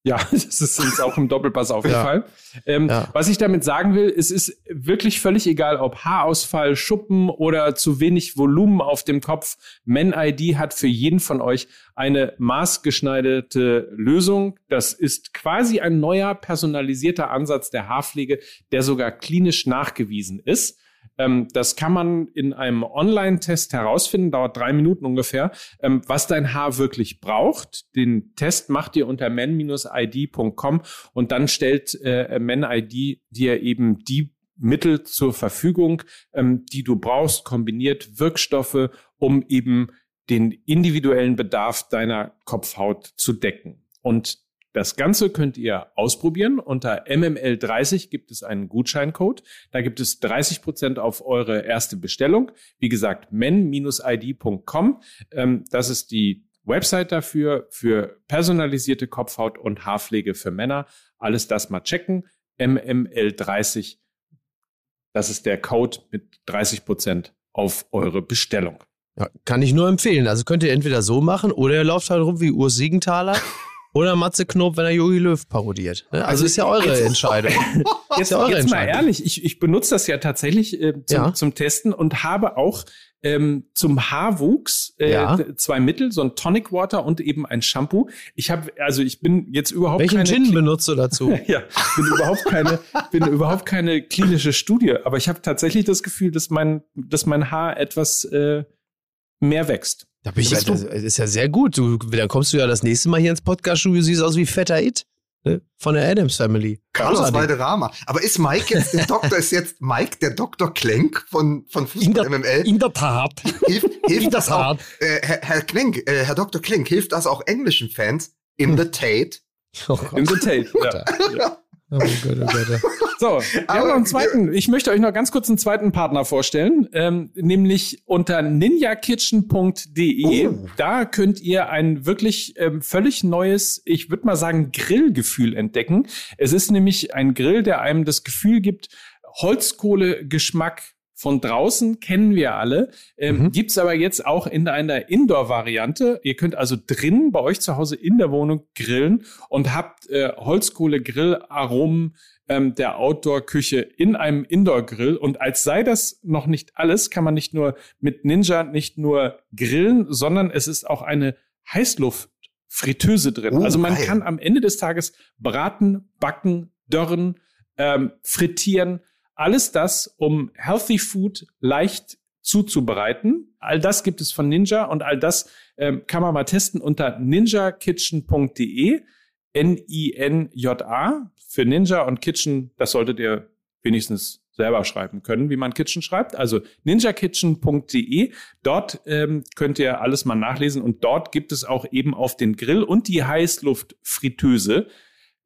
Speaker 4: Ja, das ist uns auch im Doppelpass aufgefallen. Ja. Ähm, ja. Was ich damit sagen will, es ist wirklich völlig egal, ob Haarausfall, Schuppen oder zu wenig Volumen auf dem Kopf. Men-ID hat für jeden von euch eine maßgeschneiderte Lösung. Das ist quasi ein neuer personalisierter Ansatz der Haarpflege, der sogar klinisch nachgewiesen ist. Ähm, das kann man in einem Online-Test herausfinden, dauert drei Minuten ungefähr, ähm, was dein Haar wirklich braucht. Den Test macht ihr unter men-id.com und dann stellt äh, men-id dir eben die Mittel zur Verfügung, ähm, die du brauchst, kombiniert Wirkstoffe, um eben den individuellen Bedarf deiner Kopfhaut zu decken. Und das Ganze könnt ihr ausprobieren. Unter MML30 gibt es einen Gutscheincode. Da gibt es 30 Prozent auf eure erste Bestellung. Wie gesagt, men-id.com. Ähm, das ist die Website dafür, für personalisierte Kopfhaut- und Haarpflege für Männer. Alles das mal checken. MML30. Das ist der Code mit 30 Prozent auf eure Bestellung.
Speaker 3: Ja, kann ich nur empfehlen. Also könnt ihr entweder so machen oder ihr lauft halt rum wie Urs Siegenthaler Oder Matze Knob, wenn er Jogi Löw parodiert. Ne? Also, also ist ja eure Entscheidung.
Speaker 4: jetzt, ja eure jetzt Entscheidung. mal ehrlich, ich, ich benutze das ja tatsächlich äh, zum, ja. zum Testen und habe auch ähm, zum Haarwuchs äh,
Speaker 3: Ja.
Speaker 4: zwei Mittel, so ein Tonic Water und eben ein Shampoo. Ich habe, also ich bin jetzt überhaupt
Speaker 3: Welchen
Speaker 4: keine
Speaker 3: Gin benutzt du dazu?
Speaker 4: ja, bin überhaupt keine, bin überhaupt keine klinische Studie, aber ich habe tatsächlich das Gefühl, dass mein, dass mein Haar etwas äh, mehr wächst.
Speaker 3: Da bin ich ja,
Speaker 2: Bist du-
Speaker 3: das ist ja sehr gut. Du, dann kommst du ja das nächste Mal hier ins Podcast-Studio, siehst aus wie fetter It. Ne? Von der Adams Family.
Speaker 2: Carlos. Valderrama. Aber ist Mike jetzt der Doktor, ist jetzt Mike der Dr. Klenk von, von
Speaker 5: In der,
Speaker 2: Fußball MML?
Speaker 5: in der Tat.
Speaker 2: Hilf,
Speaker 5: In
Speaker 2: hilft
Speaker 5: der
Speaker 2: das auch,
Speaker 5: Tat.
Speaker 2: äh, Herr, Herr Klenk, äh, Herr Dr. Klenk, hilft das auch englischen Fans in the Tate?
Speaker 3: Oh Gott.
Speaker 4: Im Detail. ja. ja.
Speaker 3: Oh Gott, oh Gott.
Speaker 4: So, wir haben noch einen zweiten. Ich möchte euch noch ganz kurz einen zweiten Partner vorstellen, ähm, nämlich unter ninjakitchen.de.
Speaker 2: Oh.
Speaker 4: Da könnt ihr ein wirklich ähm, völlig neues, ich würde mal sagen, Grillgefühl entdecken. Es ist nämlich ein Grill, der einem das Gefühl gibt, Holzkohle-Geschmack von draußen kennen wir alle. Ähm,
Speaker 3: Mhm.
Speaker 4: Gibt's aber jetzt auch in einer Indoor-Variante. Ihr könnt also drinnen bei euch zu Hause in der Wohnung grillen und habt äh, Holzkohle-Grill-Aromen ähm, der Outdoor-Küche in einem Indoor-Grill. Und als sei das noch nicht alles, kann man nicht nur mit Ninja nicht nur grillen, sondern es ist auch eine Heißluft-Fritteuse drin.
Speaker 2: Oh,
Speaker 4: also man
Speaker 2: geil.
Speaker 4: kann am Ende des Tages braten, backen, dörren, ähm, frittieren. Alles das, um Healthy Food leicht zuzubereiten. All das gibt es von Ninja und all das ähm, kann man mal testen unter ninjakitchen.de. N-I-N-J-A für Ninja und Kitchen. Das solltet ihr wenigstens selber schreiben können, wie man Kitchen schreibt. Also ninjakitchen.de. Dort ähm, könnt ihr alles mal nachlesen und dort gibt es auch eben auf den Grill und die Heißluftfritteuse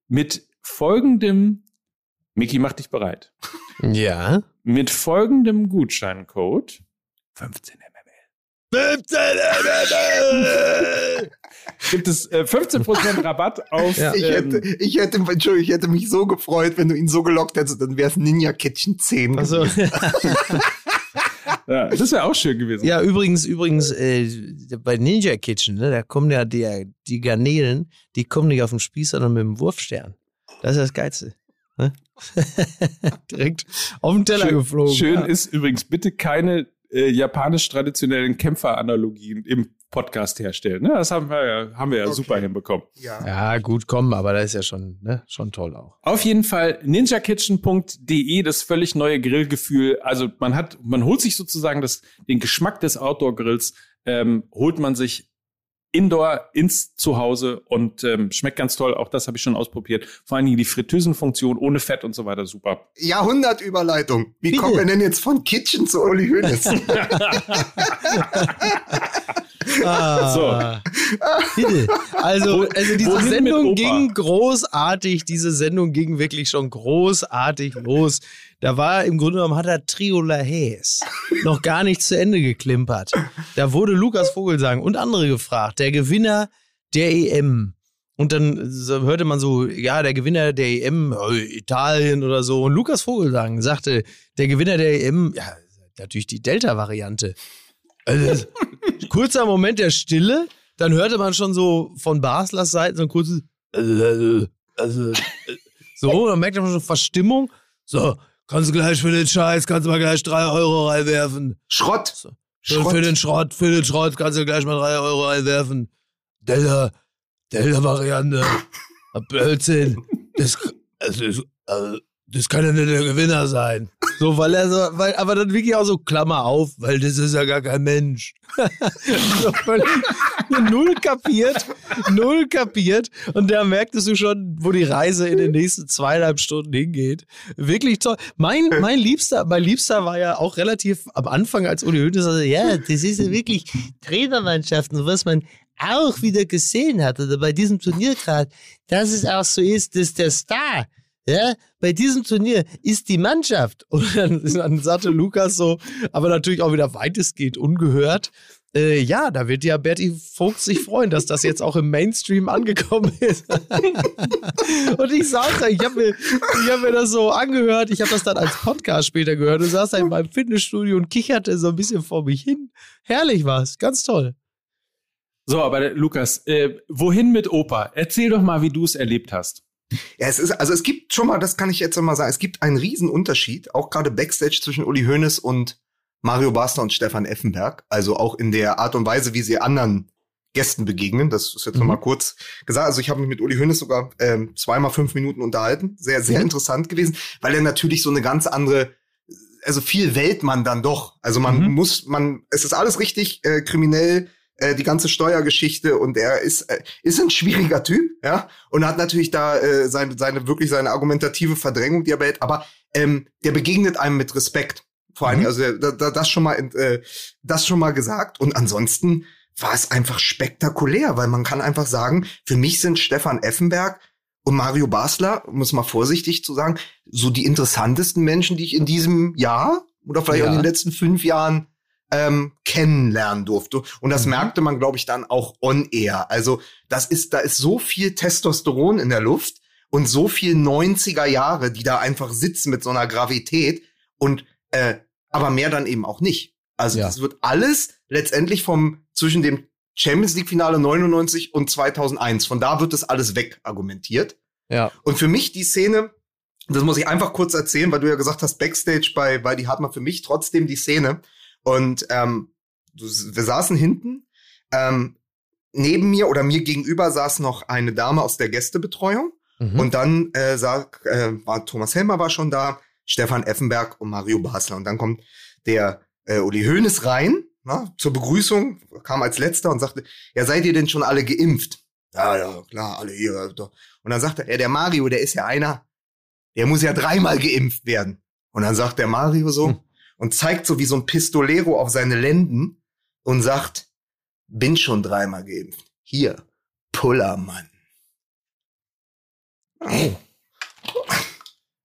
Speaker 4: mit folgendem, Miki, mach dich bereit,
Speaker 3: Ja.
Speaker 4: mit folgendem Gutscheincode 15 MML. Gibt es äh, 15% Rabatt auf
Speaker 3: Ja.
Speaker 2: Ich hätte,
Speaker 4: ähm,
Speaker 2: ich hätte, Entschuldigung, ich hätte mich so gefreut, wenn du ihn so gelockt hättest, dann wäre es Ninja Kitchen 10.
Speaker 3: Also,
Speaker 4: ja, das wäre auch schön gewesen.
Speaker 3: ja, übrigens, übrigens, äh, bei Ninja Kitchen, ne, da kommen ja die, die Garnelen, die kommen nicht auf den Spieß, sondern mit dem Wurfstern. Das ist das Geilste. Ne? Direkt auf den Teller
Speaker 4: schön,
Speaker 3: geflogen.
Speaker 4: Schön
Speaker 3: ja.
Speaker 4: ist übrigens bitte keine äh, japanisch traditionellen Kämpferanalogien im Podcast herstellen. Ne? Das haben wir ja, haben wir ja
Speaker 2: Okay.
Speaker 4: super hinbekommen.
Speaker 2: Ja.
Speaker 3: Ja, gut, komm, aber das ist ja schon, ne, schon toll auch.
Speaker 4: Auf jeden Fall ninjakitchen.de, das völlig neue Grillgefühl. Also man hat, man holt sich sozusagen das, den Geschmack des Outdoor-Grills, ähm, holt man sich Indoor ins Zuhause und ähm, schmeckt ganz toll. Auch das habe ich schon ausprobiert. Vor allen Dingen die Fritteusenfunktion ohne Fett und so weiter, super.
Speaker 2: Jahrhundertüberleitung. Wie
Speaker 5: Bitte.
Speaker 2: kommen wir denn jetzt von Kitchen zu Uli Hoeneß?
Speaker 3: Ah.
Speaker 5: Bitte.
Speaker 3: Also, also diese
Speaker 4: wohin
Speaker 3: Sendung ging großartig, diese Sendung ging wirklich schon großartig los. Da war im Grunde genommen hat er Triola Hayes noch gar nicht zu Ende geklimpert. Da wurde Lukas Vogelsang und andere gefragt, der Gewinner der EM. Und dann hörte man so, ja, der Gewinner der EM, äh, Italien oder so. Und Lukas Vogelsang sagte, der Gewinner der EM, ja, natürlich die Delta-Variante. Also, kurzer Moment der Stille, dann hörte man schon so von Baslers Seite so ein kurzes also, also, also, so, dann merkte man schon Verstimmung. So, kannst du gleich für den Scheiß, kannst du mal gleich drei Euro reinwerfen.
Speaker 2: Schrott.
Speaker 3: So.
Speaker 2: Schrott.
Speaker 3: Für den Schrott, für den Schrott kannst du gleich mal drei Euro reinwerfen. Delta, Delta-Variante. Blödsinn. Das, also, also, das kann ja nicht der Gewinner sein. So, weil er so, weil, aber dann wirklich auch so Klammer auf, weil das ist ja gar kein Mensch. so völlig null kapiert, null kapiert. Und da merktest du schon, wo die Reise in den nächsten zweieinhalb Stunden hingeht. Wirklich toll. Mein, mein Liebster, mein Liebster war ja auch relativ am Anfang, als Uli Hoeneß sagte, ja, das ist ja wirklich Trainermannschaften, was man auch wieder gesehen hat, oder bei diesem Turnier gerade, dass es auch so ist, dass der Star, ja, bei diesem Turnier ist die Mannschaft. Und dann, dann sagte Lukas so, aber natürlich auch wieder weitestgehend ungehört. Äh, ja, da wird ja Berti Vogt sich freuen, dass das jetzt auch im Mainstream angekommen ist. und ich saß da, ich habe mir, hab mir das so angehört, ich habe das dann als Podcast später gehört und saß da in meinem Fitnessstudio und kicherte so ein bisschen vor mich hin. Herrlich war's, ganz toll.
Speaker 4: So, aber Lukas, äh, wohin mit Opa? Erzähl doch mal, wie du es erlebt hast.
Speaker 2: Ja, es ist, also es gibt schon mal, das kann ich jetzt noch mal sagen, es gibt einen riesen Unterschied, auch gerade Backstage zwischen Uli Hoeneß und Mario Basler und Stefan Effenberg. Also auch in der Art und Weise, wie sie anderen Gästen begegnen. Das ist jetzt mhm. noch mal kurz gesagt. Also ich habe mich mit Uli Hoeneß sogar ähm, zweimal fünf Minuten unterhalten. Sehr, sehr mhm. interessant gewesen, weil er natürlich so eine ganz andere, also viel wählt man dann doch. Also man mhm. muss, man, es ist alles richtig äh, kriminell, äh, die ganze Steuergeschichte und er ist äh, ist ein schwieriger Typ, ja, und hat natürlich da äh, seine seine wirklich seine argumentative Verdrängung, die er behält. Aber ähm, der begegnet einem mit Respekt. Vor allem, mhm. also da, da, das schon mal äh, das schon mal gesagt und ansonsten war es einfach spektakulär, weil man kann einfach sagen, für mich sind Stefan Effenberg und Mario Basler, muss mal vorsichtig zu sagen, so die interessantesten Menschen, die ich in diesem Jahr oder vielleicht ja. auch in den letzten fünf Jahren ähm, kennenlernen durfte. Und das mhm. merkte man, glaube ich, dann auch on air. Also das ist, da ist so viel Testosteron in der Luft und so viel 90er Jahre, die da einfach sitzen mit so einer Gravität und äh, aber mehr dann eben auch nicht. Also ja. das wird alles letztendlich vom zwischen dem Champions League Finale 99 und 2001. Von da wird das alles weg argumentiert.
Speaker 3: Ja.
Speaker 2: Und für mich die Szene, das muss ich einfach kurz erzählen, weil du ja gesagt hast, Backstage bei, bei die hat man für mich trotzdem die Szene. Und ähm, wir saßen hinten. Ähm, neben mir oder mir gegenüber saß noch eine Dame aus der Gästebetreuung. Mhm. Und dann äh, sag, äh, war Thomas Helmer war schon da, Stefan Effenberg und Mario Basler. Und dann kommt der äh, Uli Hoeneß rein na, zur Begrüßung, kam als letzter und sagte, ja, seid ihr denn schon alle geimpft? Ja, ja, klar, alle hier. Und dann sagte er, der Mario, der ist ja einer, der muss ja dreimal geimpft werden. Und dann sagt der Mario so hm. Und zeigt so wie so ein Pistolero auf seine Lenden und sagt, bin schon dreimal geimpft. Hier, Pullermann.
Speaker 3: Oh.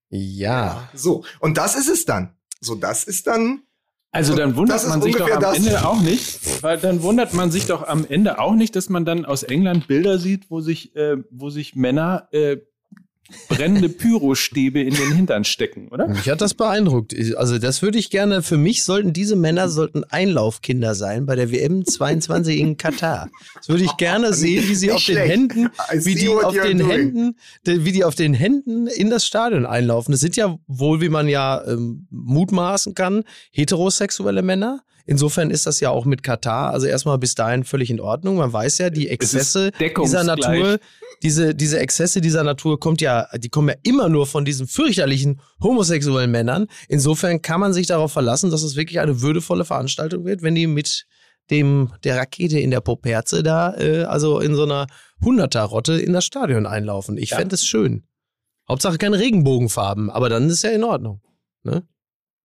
Speaker 3: Ja.
Speaker 2: So, und das ist es dann. So, das ist dann
Speaker 4: also dann wundert man sich doch am Ende auch nicht, weil dann wundert man sich doch am Ende auch nicht, dass man dann aus England Bilder sieht, wo sich, äh, wo sich Männer äh, brennende Pyrostäbe in den Hintern stecken, oder?
Speaker 3: Mich hat das beeindruckt. Also das würde ich gerne, für mich sollten diese Männer sollten Einlaufkinder sein bei der WM 22 in Katar. Das würde ich gerne sehen, wie sie auf den Händen, wie die auf den. Händen, wie die auf den Händen in das Stadion einlaufen. Das sind ja wohl, wie man ja ähm, mutmaßen kann, heterosexuelle Männer. Insofern ist das ja auch mit Katar, also erstmal bis dahin völlig in Ordnung. Man weiß ja, die Exzesse dieser Natur, diese, diese Exzesse dieser Natur kommt ja, die kommen ja immer nur von diesen fürchterlichen homosexuellen Männern. Insofern kann man sich darauf verlassen, dass es wirklich eine würdevolle Veranstaltung wird, wenn die mit dem der Rakete in der Poperze da, äh, also in so einer Hunderter-Rotte in das Stadion einlaufen. Ich ja. fände es schön. Hauptsache keine Regenbogenfarben, aber dann ist ja in Ordnung. Ne?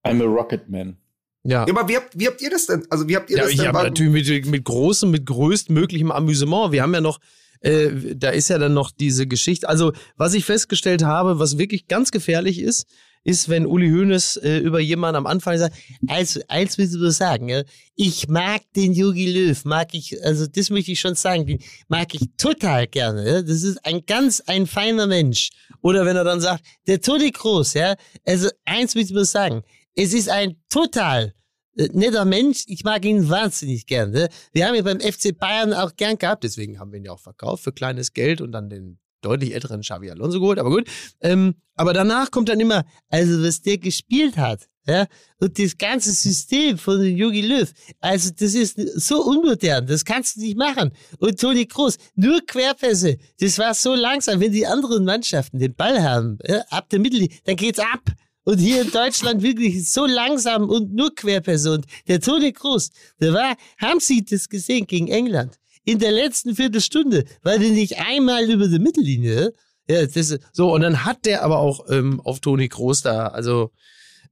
Speaker 4: I'm a Rocket Man.
Speaker 2: Ja. ja. aber wie habt, wie habt ihr das denn? Also wie habt ihr
Speaker 3: ja,
Speaker 2: das
Speaker 3: ich
Speaker 2: denn?
Speaker 3: Ja, natürlich mit, mit großem, mit größtmöglichem Amüsement. Wir haben ja noch, äh, da ist ja dann noch diese Geschichte. Also was ich festgestellt habe, was wirklich ganz gefährlich ist, ist, wenn Uli Hoeneß äh, über jemanden am Anfang sagt, also eins willst du sagen, ja? ich mag den Yogi Löw, mag ich, also das möchte ich schon sagen, den mag ich total gerne. Ja? Das ist ein ganz ein feiner Mensch. Oder wenn er dann sagt, der Toni Kroos, ja, also eins willst du sagen, es ist ein total äh, netter Mensch. Ich mag ihn wahnsinnig gern. Ne? Wir haben ihn beim FC Bayern auch gern gehabt, deswegen haben wir ihn ja auch verkauft für kleines Geld und dann den deutlich älteren Xavi Alonso geholt, aber gut. Ähm, aber danach kommt dann immer, also was der gespielt hat, ja, und das ganze System von Jogi Löw, also das ist so unmodern, das kannst du nicht machen. Und Toni Kroos, nur Querpässe, das war so langsam, wenn die anderen Mannschaften den Ball haben, ja, ab der Mittellinie, dann geht's ab. Und hier in Deutschland wirklich so langsam und nur Querperson. Der Toni Kroos, der war, haben Sie das gesehen gegen England? In der letzten Viertelstunde war der nicht einmal über die Mittellinie. Ja, das, so, und dann hat der aber auch ähm, auf Toni Kroos da, also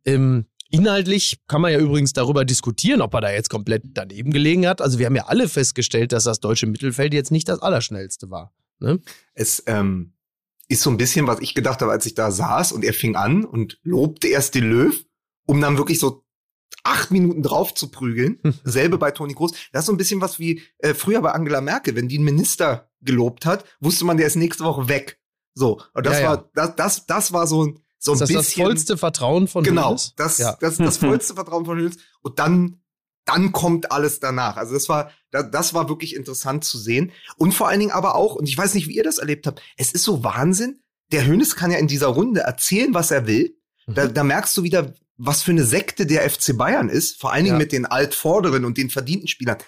Speaker 3: ähm, Inhaltlich kann man ja übrigens darüber diskutieren, ob er da jetzt komplett daneben gelegen hat. Also wir haben ja alle festgestellt, dass das deutsche Mittelfeld jetzt nicht das Allerschnellste war. Ne?
Speaker 2: Es ähm, ist so ein bisschen, was ich gedacht habe, als ich da saß und er fing an und lobte erst den Löw, um dann wirklich so acht Minuten drauf zu prügeln. Selbe bei Toni Groß. Das ist so ein bisschen was wie äh, früher bei Angela Merkel. Wenn die einen Minister gelobt hat, wusste man, der ist nächste Woche weg. So. Und das ja, war, das, das, das war so ein, so ein
Speaker 3: das
Speaker 2: bisschen.
Speaker 3: Das vollste Vertrauen von
Speaker 2: Genau. Hönes? Das, ja. das, das vollste Vertrauen von Hönes. Und dann, dann kommt alles danach. Also das war, das, war wirklich interessant zu sehen. Und vor allen Dingen aber auch, und ich weiß nicht, wie ihr das erlebt habt, es ist so Wahnsinn. Der Hönes kann ja in dieser Runde erzählen, was er will. Da, mhm. da merkst du wieder, was für eine Sekte der FC Bayern ist, vor allen Dingen
Speaker 3: Ja.
Speaker 2: mit den Altvorderen und den verdienten Spielern.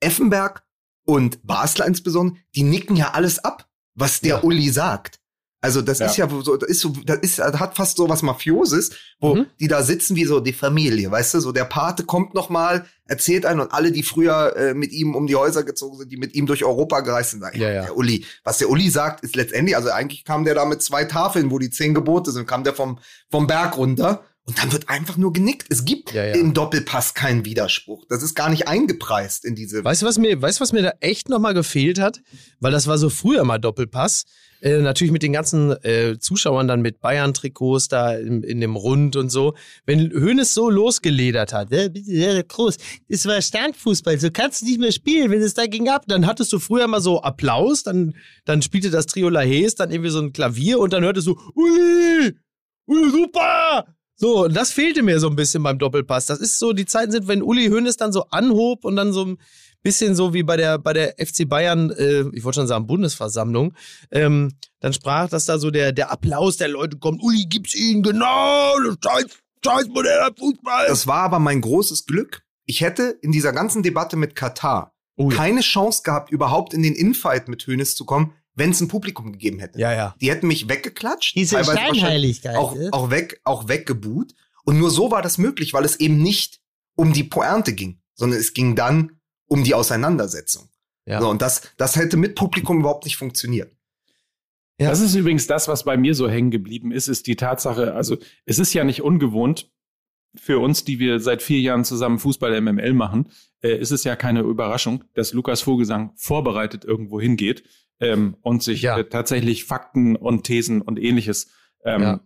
Speaker 2: Effenberg und Basler insbesondere, die nicken ja alles ab, was der
Speaker 3: Ja.
Speaker 2: Uli sagt. Also das
Speaker 4: Ja.
Speaker 2: ist ja so, das ist so, das ist, das hat fast so was Mafioses, wo
Speaker 3: Mhm.
Speaker 2: die da sitzen wie so die Familie, weißt du, so der Pate kommt noch mal, erzählt einen und alle, die früher äh, mit ihm um die Häuser gezogen sind, die mit ihm durch Europa gereist sind, sagen,
Speaker 3: Ja,
Speaker 2: ja, der Uli, was der Uli sagt, ist letztendlich, also eigentlich kam der da mit zwei Tafeln, wo die zehn Gebote sind, kam der vom, vom Berg runter und dann wird einfach nur genickt. Es gibt
Speaker 3: Ja, ja.
Speaker 2: im Doppelpass keinen Widerspruch. Das ist gar nicht eingepreist in diese.
Speaker 3: Weißt du, was mir, weißt, du, was mir da echt nochmal gefehlt hat? Weil das war so früher mal Doppelpass. Äh, natürlich mit den ganzen äh, Zuschauern dann mit Bayern-Trikots da in, in dem Rund und so. Wenn Hoeneß so losgeledert hat,
Speaker 5: ja, groß. Das war Standfußball. So kannst du nicht mehr spielen, wenn es dagegen ab.
Speaker 3: dann hattest du früher mal so Applaus, dann, dann spielte das Trio Lahes, dann irgendwie so ein Klavier und dann hörtest du, Uli, Uli, super! So, und das fehlte mir so ein bisschen beim Doppelpass. Das ist so, die Zeiten sind, wenn Uli Hoeneß dann so anhob und dann so bisschen so wie bei der, bei der FC Bayern, äh, ich wollte schon sagen Bundesversammlung, ähm, dann sprach, dass da so der, der Applaus der Leute kommt, Uli, gib's ihnen, genau, das scheiß, scheiß moderner Fußball.
Speaker 2: Das war aber mein großes Glück. Ich hätte in dieser ganzen Debatte mit Katar
Speaker 3: Oh ja.
Speaker 2: keine Chance gehabt, überhaupt in den Infight mit Hönes zu kommen, wenn es ein Publikum gegeben hätte.
Speaker 3: ja, ja.
Speaker 2: Die hätten mich weggeklatscht,
Speaker 5: Diese Scheinheiligkeit.
Speaker 2: auch,
Speaker 5: ne?
Speaker 2: auch weg, auch weggebuht. Und nur so war das möglich, weil es eben nicht um die Pointe ging, sondern es ging dann um die Auseinandersetzung.
Speaker 3: Ja.
Speaker 2: So, und das, das hätte mit Publikum überhaupt nicht funktioniert.
Speaker 3: Ja.
Speaker 4: Das ist übrigens das, was bei mir so hängen geblieben ist, ist die Tatsache, also es ist ja nicht ungewohnt für uns, die wir seit vier Jahren zusammen Fußball MML machen, äh, ist es ja keine Überraschung, dass Lukas Vogelsang vorbereitet irgendwo hingeht ähm, und sich
Speaker 3: Ja.
Speaker 4: äh, tatsächlich Fakten und Thesen und ähnliches ähm,
Speaker 3: Ja.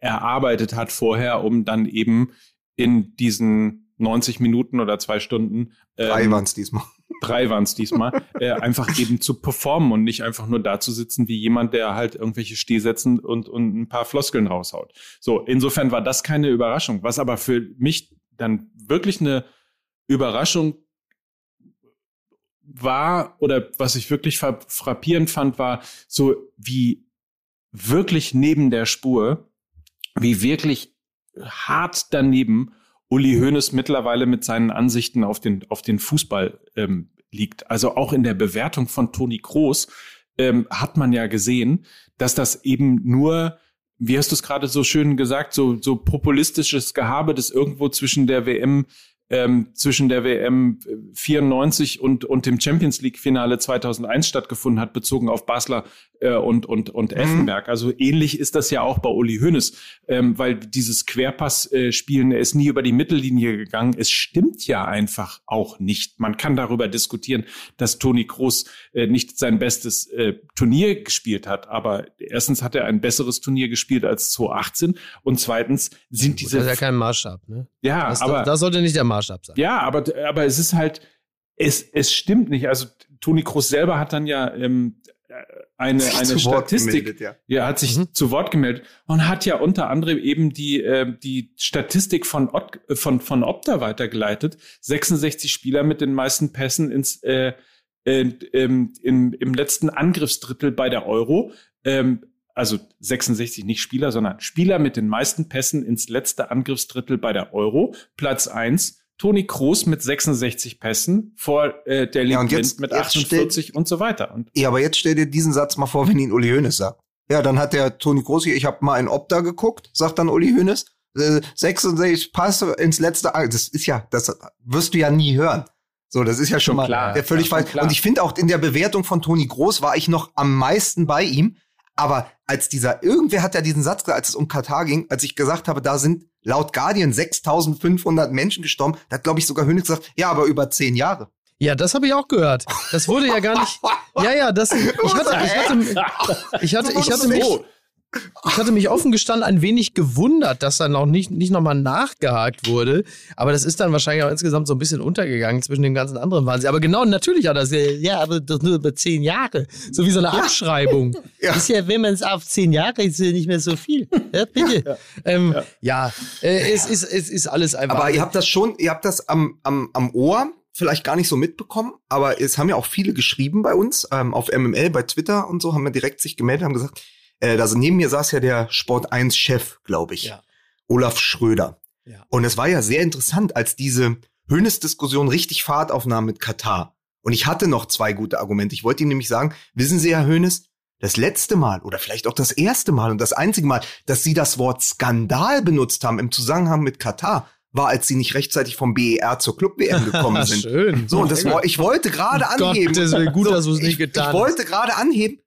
Speaker 4: erarbeitet hat vorher, um dann eben in diesen 90 Minuten oder zwei Stunden
Speaker 2: Drei
Speaker 4: ähm,
Speaker 2: waren es diesmal.
Speaker 4: drei waren es diesmal, äh, einfach eben zu performen und nicht einfach nur da zu sitzen wie jemand, der halt irgendwelche Stehsätzen und, und ein paar Floskeln raushaut. So, insofern war das keine Überraschung. Was aber für mich dann wirklich eine Überraschung war oder was ich wirklich fra- frappierend fand, war so wie wirklich neben der Spur, wie wirklich hart daneben Uli Hoeneß mittlerweile mit seinen Ansichten auf den, auf den Fußball ähm, liegt. Also auch in der Bewertung von Toni Kroos ähm, hat man ja gesehen, dass das eben nur, wie hast du es gerade so schön gesagt, so, so populistisches Gehabe, das irgendwo zwischen der WM ähm, zwischen der WM 94 und, und dem Champions League Finale 2001 stattgefunden hat, bezogen auf Basler äh, und, und, und Effenberg. Also ähnlich ist das ja auch bei Uli Hoeneß, ähm, weil dieses Querpass-Spielen, er ist nie über die Mittellinie gegangen. Es stimmt ja einfach auch nicht. Man kann darüber diskutieren, dass Toni Kroos äh, nicht sein bestes äh, Turnier gespielt hat, aber erstens hat er ein besseres Turnier gespielt als 2018 und zweitens sind diese
Speaker 3: das ist ja kein Maßstab, ne?
Speaker 4: ja,
Speaker 3: Das,
Speaker 4: aber
Speaker 3: das sollte nicht der Maßstab sein.
Speaker 4: ja, aber, aber es ist halt, es, es stimmt nicht. Also Toni Kroos selber hat dann ja ähm, eine,
Speaker 2: Sich
Speaker 4: eine
Speaker 2: Wort
Speaker 4: Statistik,
Speaker 2: gemeldet, ja.
Speaker 4: ja, hat sich
Speaker 3: Mhm.
Speaker 4: zu Wort gemeldet und hat ja unter anderem eben die, äh, die Statistik von, äh, von, von Opta weitergeleitet. 66 Spieler mit den meisten Pässen ins, äh, äh, ähm, im, im letzten Angriffsdrittel bei der Euro. Ähm, also 66 nicht Spieler, sondern Spieler mit den meisten Pässen ins letzte Angriffsdrittel bei der Euro. Platz eins Toni Kroos mit 66 Pässen vor äh, der
Speaker 2: Ja,
Speaker 4: Liga
Speaker 2: jetzt-
Speaker 4: mit
Speaker 2: jetzt
Speaker 4: 48 und so weiter. Und
Speaker 2: Ja, aber jetzt stell dir diesen Satz mal vor, wenn ihn Uli Hoeneß sagt. Ja, dann hat der Toni Kroos hier, ich habe mal in Opta geguckt, sagt dann Uli Hoeneß, äh, 66 Passe ins letzte, das ist ja, das wirst du ja nie hören. So, das ist ja schon
Speaker 4: Schon
Speaker 2: mal
Speaker 4: klar,
Speaker 2: der völlig falsch. Und ich finde auch in der Bewertung von Toni Groß war ich noch am meisten bei ihm. Aber als dieser, irgendwer hat ja diesen Satz gesagt, als es um Katar ging, als ich gesagt habe, da sind laut Guardian 6500 Menschen gestorben, da hat, glaube ich, sogar Hönig gesagt, ja, aber über zehn Jahre.
Speaker 3: Ja, das habe ich auch gehört. Das wurde ja gar nicht. Ja, ja, das. Ich hatte, ich hatte, ich hatte, ich hatte mich, ich hatte mich offen gestanden ein wenig gewundert, dass dann noch nicht, nicht nochmal nachgehakt wurde. Aber das ist dann wahrscheinlich auch insgesamt so ein bisschen untergegangen zwischen den ganzen anderen Wahnsinn. Aber genau, natürlich hat das.
Speaker 5: Ja, aber doch nur über zehn Jahre.
Speaker 3: So wie so eine Abschreibung.
Speaker 2: Ja.
Speaker 5: Ist ja, wenn man es auf zehn Jahre ist, ja nicht mehr so viel. Ja, bitte.
Speaker 3: Ähm, ja, äh, es, ist, es ist alles einfach.
Speaker 2: Aber ihr habt das schon, ihr habt das am, am, am Ohr vielleicht gar nicht so mitbekommen, aber es haben ja auch viele geschrieben bei uns, ähm, auf MML, bei Twitter und so, haben wir direkt sich gemeldet, haben gesagt, äh, also neben mir saß ja der Sport 1 Chef, glaube ich,
Speaker 3: Ja.
Speaker 2: Olaf Schröder.
Speaker 3: Ja.
Speaker 2: Und es war ja sehr interessant, als diese Hönes-Diskussion richtig Fahrt aufnahm mit Katar. Und ich hatte noch zwei gute Argumente. Ich wollte ihm nämlich sagen, wissen Sie, Herr Hönes, das letzte Mal oder vielleicht auch das erste Mal und das einzige Mal, dass Sie das Wort Skandal benutzt haben im Zusammenhang mit Katar, war, als Sie nicht rechtzeitig vom BER zur Club-WM gekommen sind.
Speaker 3: Schön.
Speaker 2: So, und das, ich wollte gerade anheben.
Speaker 3: Gottes Willen, gut,
Speaker 2: so,
Speaker 3: dass du es nicht
Speaker 2: ich,
Speaker 3: getan
Speaker 2: Ich wollte gerade anheben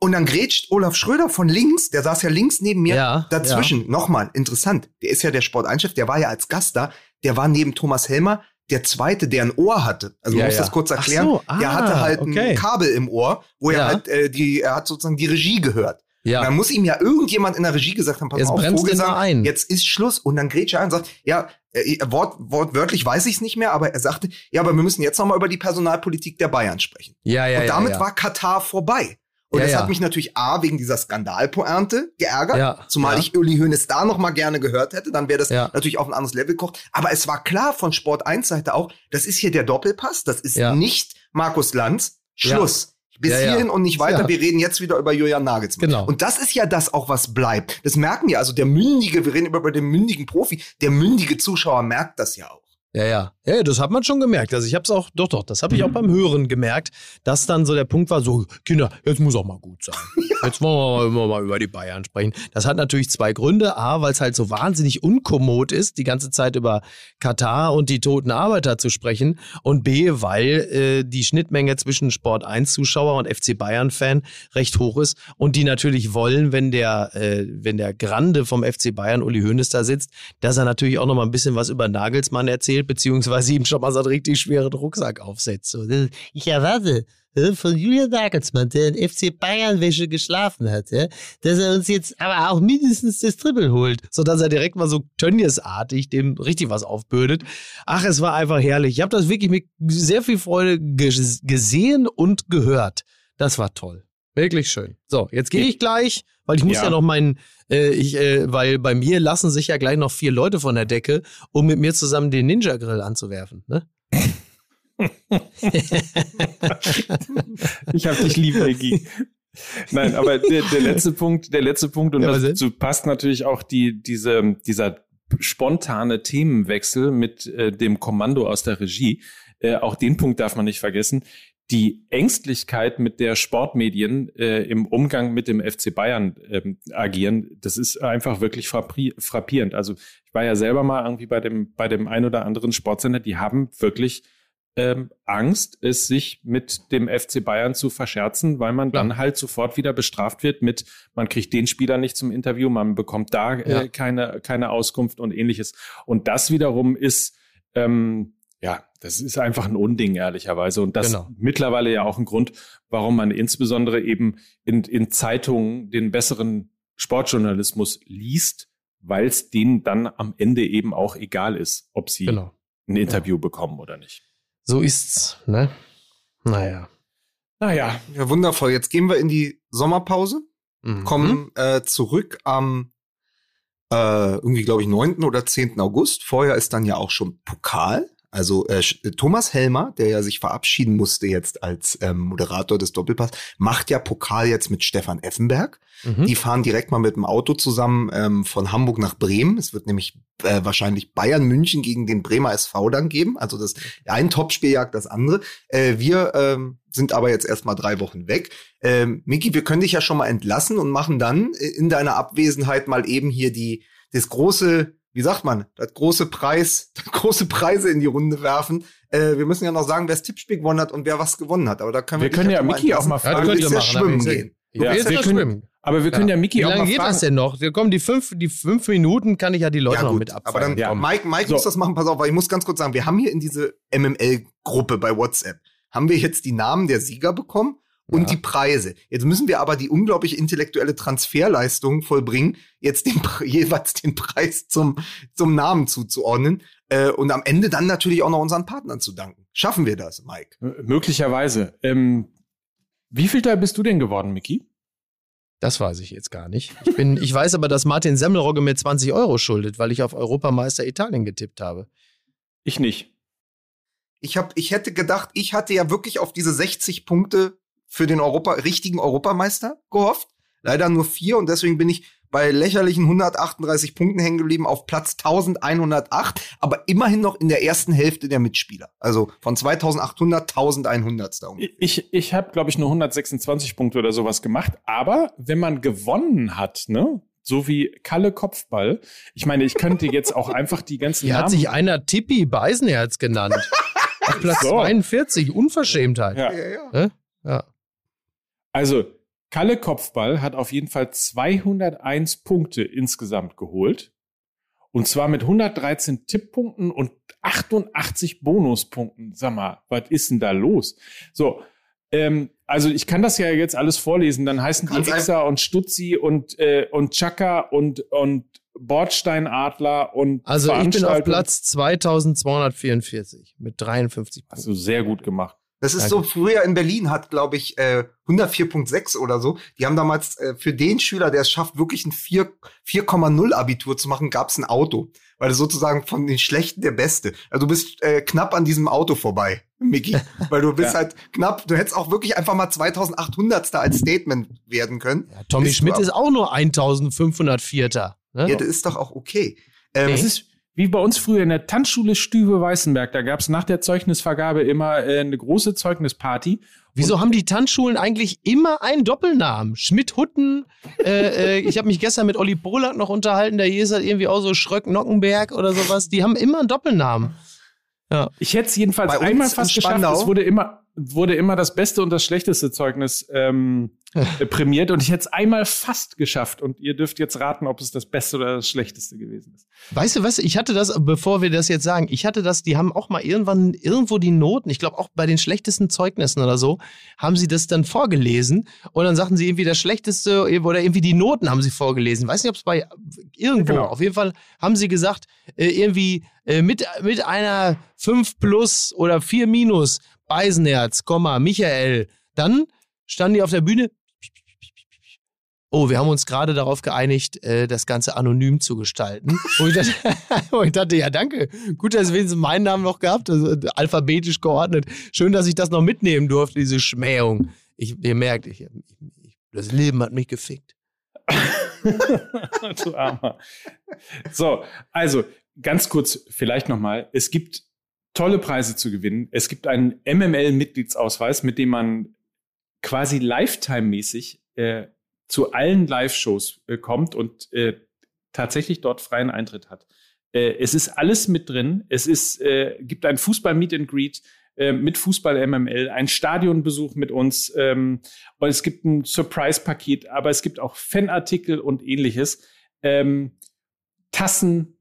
Speaker 2: und dann grätscht Olaf Schröder von links, der saß ja links neben mir,
Speaker 3: Ja,
Speaker 2: dazwischen. Nochmal, interessant, der ist ja der Sport-Einchef, der war ja als Gast da, der war neben Thomas Helmer der zweite, der ein Ohr hatte. Also
Speaker 3: Ja,
Speaker 2: muss
Speaker 3: ja.
Speaker 2: das kurz erklären.
Speaker 3: so,
Speaker 2: der
Speaker 3: ah,
Speaker 2: hatte halt
Speaker 3: okay.
Speaker 2: ein Kabel im Ohr, wo er
Speaker 3: Ja.
Speaker 2: halt äh, die, er hat sozusagen die Regie gehört.
Speaker 3: Ja.
Speaker 2: Und dann muss ihm ja irgendjemand in der Regie gesagt haben, pass
Speaker 3: Jetzt
Speaker 2: auf, Vogelsang,
Speaker 3: ein.
Speaker 2: jetzt ist Schluss. Und dann grätscht er ein und sagt, ja, äh, Wort, wortwörtlich weiß ich es nicht mehr, aber er sagte, ja, aber wir müssen jetzt nochmal über die Personalpolitik der Bayern sprechen.
Speaker 3: ja, ja,
Speaker 2: und
Speaker 3: ja,
Speaker 2: damit
Speaker 3: ja.
Speaker 2: war Katar vorbei. Und
Speaker 3: Ja,
Speaker 2: das
Speaker 3: ja.
Speaker 2: hat mich natürlich A, wegen dieser Skandalpointe geärgert.
Speaker 3: Ja,
Speaker 2: Zumal
Speaker 3: ja.
Speaker 2: ich Uli Hoeneß da noch mal gerne gehört hätte, dann wäre das
Speaker 3: Ja.
Speaker 2: natürlich auf ein anderes Level gekocht. Aber es war klar von Sport 1 Seite auch, das ist hier der Doppelpass, das ist
Speaker 3: Ja.
Speaker 2: nicht Markus Lanz. Schluss. Bis
Speaker 3: Ja, ja.
Speaker 2: hierhin und nicht weiter.
Speaker 3: Ja.
Speaker 2: Wir reden jetzt wieder über Julian Nagelsmann.
Speaker 3: Genau.
Speaker 2: Und das ist ja das auch, was bleibt. Das merken wir. Also der mündige, wir reden über über den mündigen Profi, der mündige Zuschauer merkt das ja auch.
Speaker 3: Ja, ja. Ja, das hat man schon gemerkt. Also ich habe es auch, doch, doch, das habe ich auch beim Hören gemerkt, dass dann so der Punkt war, so, Kinder, jetzt muss auch mal gut sein. Jetzt wollen wir mal, mal über die Bayern sprechen. Das hat natürlich zwei Gründe. A, weil es halt so wahnsinnig unkommod ist, die ganze Zeit über Katar und die toten Arbeiter zu sprechen. Und B, weil äh, die Schnittmenge zwischen Sport 1 Zuschauer und FC Bayern Fan recht hoch ist und die natürlich wollen, wenn der, äh, wenn der Grande vom FC Bayern, Uli Hoeneß, da sitzt, dass er natürlich auch noch mal ein bisschen was über Nagelsmann erzählt, beziehungsweise ihm schon mal so einen richtig schweren Rucksack aufsetzt. So, ne?
Speaker 5: Ich erwarte äh, von Julian Nagelsmann, der in FC Bayern-Wäsche geschlafen hat, ja, dass er uns jetzt aber auch mindestens das Triple holt.
Speaker 3: so dass er direkt mal so Tönnies-artig dem richtig was aufbürdet. Ach, es war einfach herrlich. Ich habe das wirklich mit sehr viel Freude ges- gesehen und gehört. Das war toll. Wirklich schön. So, jetzt gehe ich gleich, weil ich muss ja,
Speaker 4: Ja.
Speaker 3: noch meinen, äh, ich, äh, weil bei mir lassen sich ja gleich noch vier Leute von der Decke, um mit mir zusammen den Ninja-Grill anzuwerfen. Ne?
Speaker 4: Ich hab dich lieb, Maggie. Nein, aber der, der letzte Punkt, der letzte Punkt, und
Speaker 3: Ja,
Speaker 4: dazu passt natürlich auch die, diese, dieser spontane Themenwechsel mit äh, dem Kommando aus der Regie. Äh, auch den Punkt darf man nicht vergessen. Die Ängstlichkeit, mit der Sportmedien äh, im Umgang mit dem FC Bayern ähm, agieren, das ist einfach wirklich frappierend. Also ich war ja selber mal irgendwie bei dem, bei dem ein oder anderen Sportsender, die haben wirklich ähm, Angst, es sich mit dem FC Bayern zu verscherzen, weil man dann halt sofort wieder bestraft wird mit, man kriegt den Spieler nicht zum Interview, man bekommt da
Speaker 3: Ja.
Speaker 4: äh, keine, keine Auskunft und ähnliches. Und das wiederum ist, ähm, ja, das ist einfach ein Unding, ehrlicherweise. Und das
Speaker 3: Genau.
Speaker 4: mittlerweile ja auch ein Grund, warum man insbesondere eben in, in Zeitungen den besseren Sportjournalismus liest, weil es denen dann am Ende eben auch egal ist, ob sie
Speaker 3: Genau.
Speaker 4: ein Interview bekommen oder nicht.
Speaker 3: So ist's, ne? Naja.
Speaker 4: Naja,
Speaker 2: Ja, wundervoll. Jetzt gehen wir in die Sommerpause.
Speaker 3: Mhm.
Speaker 2: kommen äh, zurück am äh, irgendwie, glaube ich, 9. oder 10. August. Vorher ist dann ja auch schon Pokal. Also äh, Sch- Thomas Helmer, der ja sich verabschieden musste jetzt als ähm, Moderator des Doppelpass, macht ja Pokal jetzt mit Stefan Effenberg.
Speaker 3: Mhm.
Speaker 2: Die fahren direkt mal mit dem Auto zusammen ähm, von Hamburg nach Bremen. Es wird nämlich äh, wahrscheinlich Bayern München gegen den Bremer SV dann geben. Also das ein Topspiel jagt das andere. Äh, wir ähm, sind aber jetzt erstmal drei Wochen weg. Ähm, Miki, wir können dich ja schon mal entlassen und machen dann äh, in deiner Abwesenheit mal eben hier die das große, wie sagt man, das große Preis, das große Preise in die Runde werfen. Äh, wir müssen ja noch sagen, wer das Tippspiel gewonnen hat und wer was gewonnen hat. Aber da können wir,
Speaker 4: Wir können ja Miki auch mal
Speaker 3: Ja,
Speaker 4: fragen.
Speaker 3: du
Speaker 2: Du ja
Speaker 3: machen,
Speaker 2: schwimmen
Speaker 3: aber
Speaker 2: gehen.
Speaker 4: Ja, wir
Speaker 3: ja
Speaker 4: können-
Speaker 3: schwimmen.
Speaker 4: aber wir können ja, Miki
Speaker 3: Wie
Speaker 4: auch
Speaker 3: lange
Speaker 4: mal
Speaker 3: geht
Speaker 4: fragen.
Speaker 3: das denn noch? Da kommen die fünf, die fünf Minuten, kann ich ja die Leute
Speaker 2: Ja,
Speaker 3: noch mit
Speaker 2: aber
Speaker 3: abfeiern.
Speaker 2: dann,
Speaker 4: Ja.
Speaker 2: Mike, Mike
Speaker 4: So.
Speaker 2: muss das machen, pass auf, weil ich muss ganz kurz sagen, wir haben hier in diese MML-Gruppe bei WhatsApp, haben wir jetzt die Namen der Sieger bekommen und
Speaker 3: Ja.
Speaker 2: die Preise. Jetzt müssen wir aber die unglaublich intellektuelle Transferleistung vollbringen, jetzt den, jeweils den Preis zum, zum Namen zuzuordnen äh, und am Ende dann natürlich auch noch unseren Partnern zu danken. Schaffen wir das, Mike?
Speaker 4: M- Möglicherweise. Ähm, wie viel da bist du denn geworden, Miki?
Speaker 3: Das weiß ich jetzt gar nicht. Ich, bin, ich weiß aber, dass Martin Semmelrogge mir 20 Euro schuldet, weil ich auf Europameister Italien getippt habe.
Speaker 4: Ich nicht.
Speaker 2: Ich, hab, ich hätte gedacht, ich hatte ja wirklich auf diese 60 Punkte für den Europa, richtigen Europameister gehofft. Leider nur vier und deswegen bin ich bei lächerlichen 138 Punkten hängen geblieben auf Platz 1108, aber immerhin noch in der ersten Hälfte der Mitspieler. Also von 2800 1100 da ungefähr.
Speaker 4: Ich, ich habe, glaube ich, nur 126 Punkte oder sowas gemacht. Aber wenn man gewonnen hat, ne, so wie Kalle Kopfball, ich meine, ich könnte jetzt auch einfach die ganzen
Speaker 3: Hier
Speaker 4: Namen.
Speaker 3: hat sich einer Tippi Beisenherz genannt. Auf Platz
Speaker 4: So.
Speaker 3: 42, Unverschämtheit.
Speaker 4: ja.
Speaker 3: Ja. Ja.
Speaker 4: Also, Kalle Kopfball hat auf jeden Fall 201 Punkte insgesamt geholt. Und zwar mit 113 Tipppunkten und 88 Bonuspunkten. Sag mal, was ist denn da los? So, ähm, also ich kann das ja jetzt alles vorlesen. Dann heißen die
Speaker 2: Kannst
Speaker 4: Hexer und Stutzi und, äh, und Chaka und, und Bordsteinadler und
Speaker 3: Also ich bin auf. Platz 2244 mit 53
Speaker 4: Hast
Speaker 3: Punkten.
Speaker 4: du sehr gut gemacht.
Speaker 2: Das ist
Speaker 3: Danke.
Speaker 2: so, früher in Berlin hat, glaube ich, äh, 104.6 oder so. Die haben damals äh, für den Schüler, der es schafft, wirklich ein 4 4,0 Abitur zu machen, gab es ein Auto. Weil sozusagen von den Schlechten der Beste. Also du bist äh, knapp an diesem Auto vorbei, Mickey. Weil du bist
Speaker 4: Ja.
Speaker 2: halt knapp, du hättest auch wirklich einfach mal 2800. als Statement werden können.
Speaker 3: Ja, Tommy
Speaker 2: Bist
Speaker 3: Schmidt ist auch nur 1504. Ne?
Speaker 2: Ja, das ist doch auch okay. Ähm,
Speaker 4: Das ist wie bei uns früher in der Tanzschule Stübe Weißenberg. Da gab es nach der Zeugnisvergabe immer äh, eine große Zeugnisparty.
Speaker 3: Wieso haben die Tanzschulen eigentlich immer einen Doppelnamen? Schmidt-Hutten, äh, äh, ich habe mich gestern mit Olli Polak noch unterhalten, der hier ist halt irgendwie auch so Schröck-Nockenberg oder sowas. Die haben immer einen Doppelnamen.
Speaker 4: Ich hätte es jedenfalls einmal
Speaker 2: in
Speaker 4: fast geschafft. Es wurde immer, wurde immer das beste und das schlechteste Zeugnis ähm, äh, prämiert. Und ich hätte es einmal fast geschafft. Und ihr dürft jetzt raten, ob es das Beste oder das Schlechteste gewesen ist.
Speaker 3: Weißt du was? Ich hatte das, bevor wir das jetzt sagen, ich hatte das, die haben auch mal irgendwann irgendwo die Noten, ich glaube auch bei den schlechtesten Zeugnissen oder so, haben sie das dann vorgelesen und dann sagten sie irgendwie das Schlechteste oder irgendwie die Noten haben sie vorgelesen. Weiß nicht, ob es bei irgendwo,
Speaker 4: Genau.
Speaker 3: auf jeden Fall haben sie gesagt, äh, irgendwie äh, mit, mit einer 5 plus oder 4 minus Beisenherz, Komma, Michael, dann standen die auf der Bühne. Oh, wir haben uns gerade darauf geeinigt, äh, das Ganze anonym zu gestalten. Wo ich, dachte, ja, danke. Gut, dass wenigstens meinen Namen noch gehabt, also äh, alphabetisch geordnet. Schön, dass ich das noch mitnehmen durfte, diese Schmähung. Ich, ihr merkt, ich, ich, das Leben hat mich gefickt.
Speaker 4: du Armer. So, also ganz kurz vielleicht nochmal. Es gibt tolle Preise zu gewinnen. Es gibt einen MML-Mitgliedsausweis, mit dem man quasi Lifetime-mäßig äh, zu allen Live-Shows äh, kommt und äh, tatsächlich dort freien Eintritt hat. Äh, es ist alles mit drin. Es ist, äh, gibt ein Fußball-Meet and Greet äh, mit Fußball-MML, ein Stadionbesuch mit uns ähm, und es gibt ein Surprise-Paket, aber es gibt auch Fanartikel und ähnliches. Ähm, Tassen.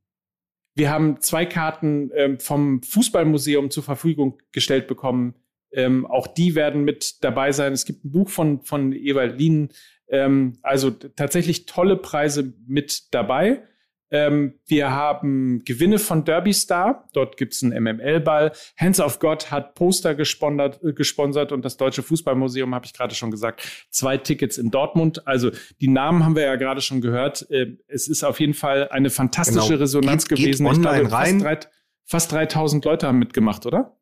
Speaker 4: Wir haben zwei Karten ähm, vom Fußballmuseum zur Verfügung gestellt bekommen. Ähm, auch die werden mit dabei sein. Es gibt ein Buch von, von Ewald Lien. Ähm, also tatsächlich tolle Preise mit dabei. Ähm, wir haben Gewinne von Derby Star. Dort gibt's einen MML-Ball. Hands of God hat Poster gesponsert, äh, gesponsert und das Deutsche Fußballmuseum, habe ich gerade schon gesagt, zwei Tickets in Dortmund. Also die Namen haben wir ja gerade schon gehört. Äh, es ist auf jeden Fall eine fantastische
Speaker 2: Genau.
Speaker 4: Resonanz
Speaker 2: Geht- geht
Speaker 4: gewesen.
Speaker 2: online rein.
Speaker 4: Fast, drei, fast 3000 Leute haben mitgemacht, oder?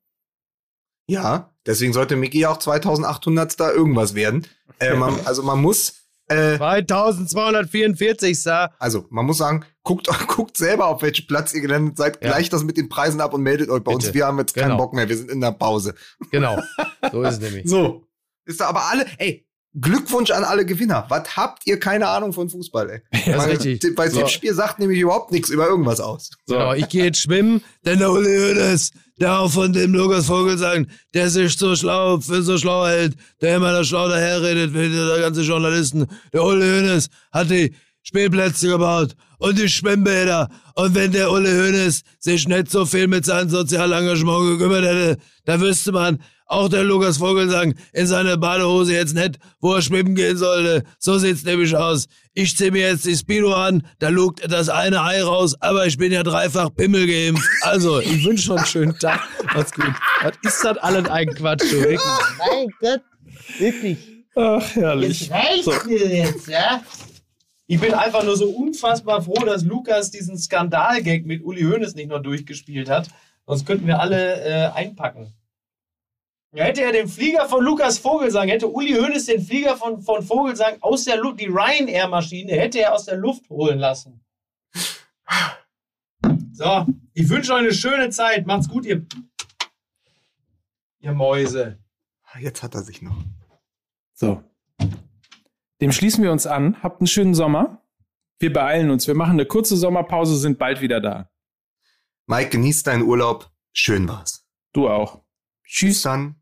Speaker 2: Ja, deswegen sollte Mickey auch 2800. da irgendwas werden. Äh, man, also man muss, äh,
Speaker 3: 2244, Sir.
Speaker 2: also man muss sagen, guckt, guckt selber, auf welchem Platz ihr gelandet seid,
Speaker 3: Ja.
Speaker 2: gleicht das mit den Preisen ab und meldet euch bei uns.
Speaker 3: Bitte.
Speaker 2: Wir haben jetzt keinen
Speaker 3: Genau.
Speaker 2: Bock mehr, wir sind in der Pause.
Speaker 3: Genau, so ist es nämlich.
Speaker 2: So. Ist da aber alle, ey, Glückwunsch an alle Gewinner. Was habt ihr keine Ahnung von Fußball, ey?
Speaker 3: Ist
Speaker 2: Weil
Speaker 3: richtig.
Speaker 2: Bei
Speaker 3: So.
Speaker 2: Tippspiel sagt nämlich überhaupt nichts über irgendwas aus.
Speaker 3: Genau, ich gehe jetzt schwimmen, denn der Uli Hoeneß, der auch von dem Lukas Vogel sagen, der sich so schlau, für so schlau hält, der immer da schlau daherredet, wie der ganze Journalisten. Der Uli Hoeneß hat die Spielplätze gebaut und die Schwimmbäder. Und wenn der Uli Hoeneß sich nicht so viel mit seinem Sozialengagement gekümmert hätte, da wüsste man, auch der Lukas Vogelsang in seiner Badehose jetzt nicht, wo er schwimmen gehen sollte. So sieht's nämlich aus. Ich zieh mir jetzt die Speedo an, da lugt das eine Ei raus, aber ich bin ja dreifach Pimmel geimpft. Also, ich wünsche noch einen schönen Tag. Macht's gut. Was ist das alles ein Quatsch, du wirklich?
Speaker 5: Mein Gott, wirklich.
Speaker 4: Ach, herrlich.
Speaker 5: Jetzt reicht's mir jetzt, ja?
Speaker 3: Ich bin einfach nur so unfassbar froh, dass Lukas diesen Skandalgag mit Uli Hoeneß nicht noch durchgespielt hat. Sonst könnten wir alle äh, einpacken. Hätte er den Flieger von Lukas Vogelsang, hätte Uli Hoeneß den Flieger von, von Vogelsang aus der Luft, die Ryanair-Maschine, hätte er aus der Luft holen lassen. So, ich wünsche euch eine schöne Zeit. Macht's gut, ihr, ihr Mäuse.
Speaker 2: Jetzt hat er sich noch.
Speaker 4: So. Dem schließen wir uns an. Habt einen schönen Sommer. Wir beeilen uns. Wir machen eine kurze Sommerpause, sind bald wieder da.
Speaker 2: Mike, genieß deinen Urlaub. Schön war's.
Speaker 4: Du auch.
Speaker 2: Bis
Speaker 4: Tschüss.
Speaker 2: dann.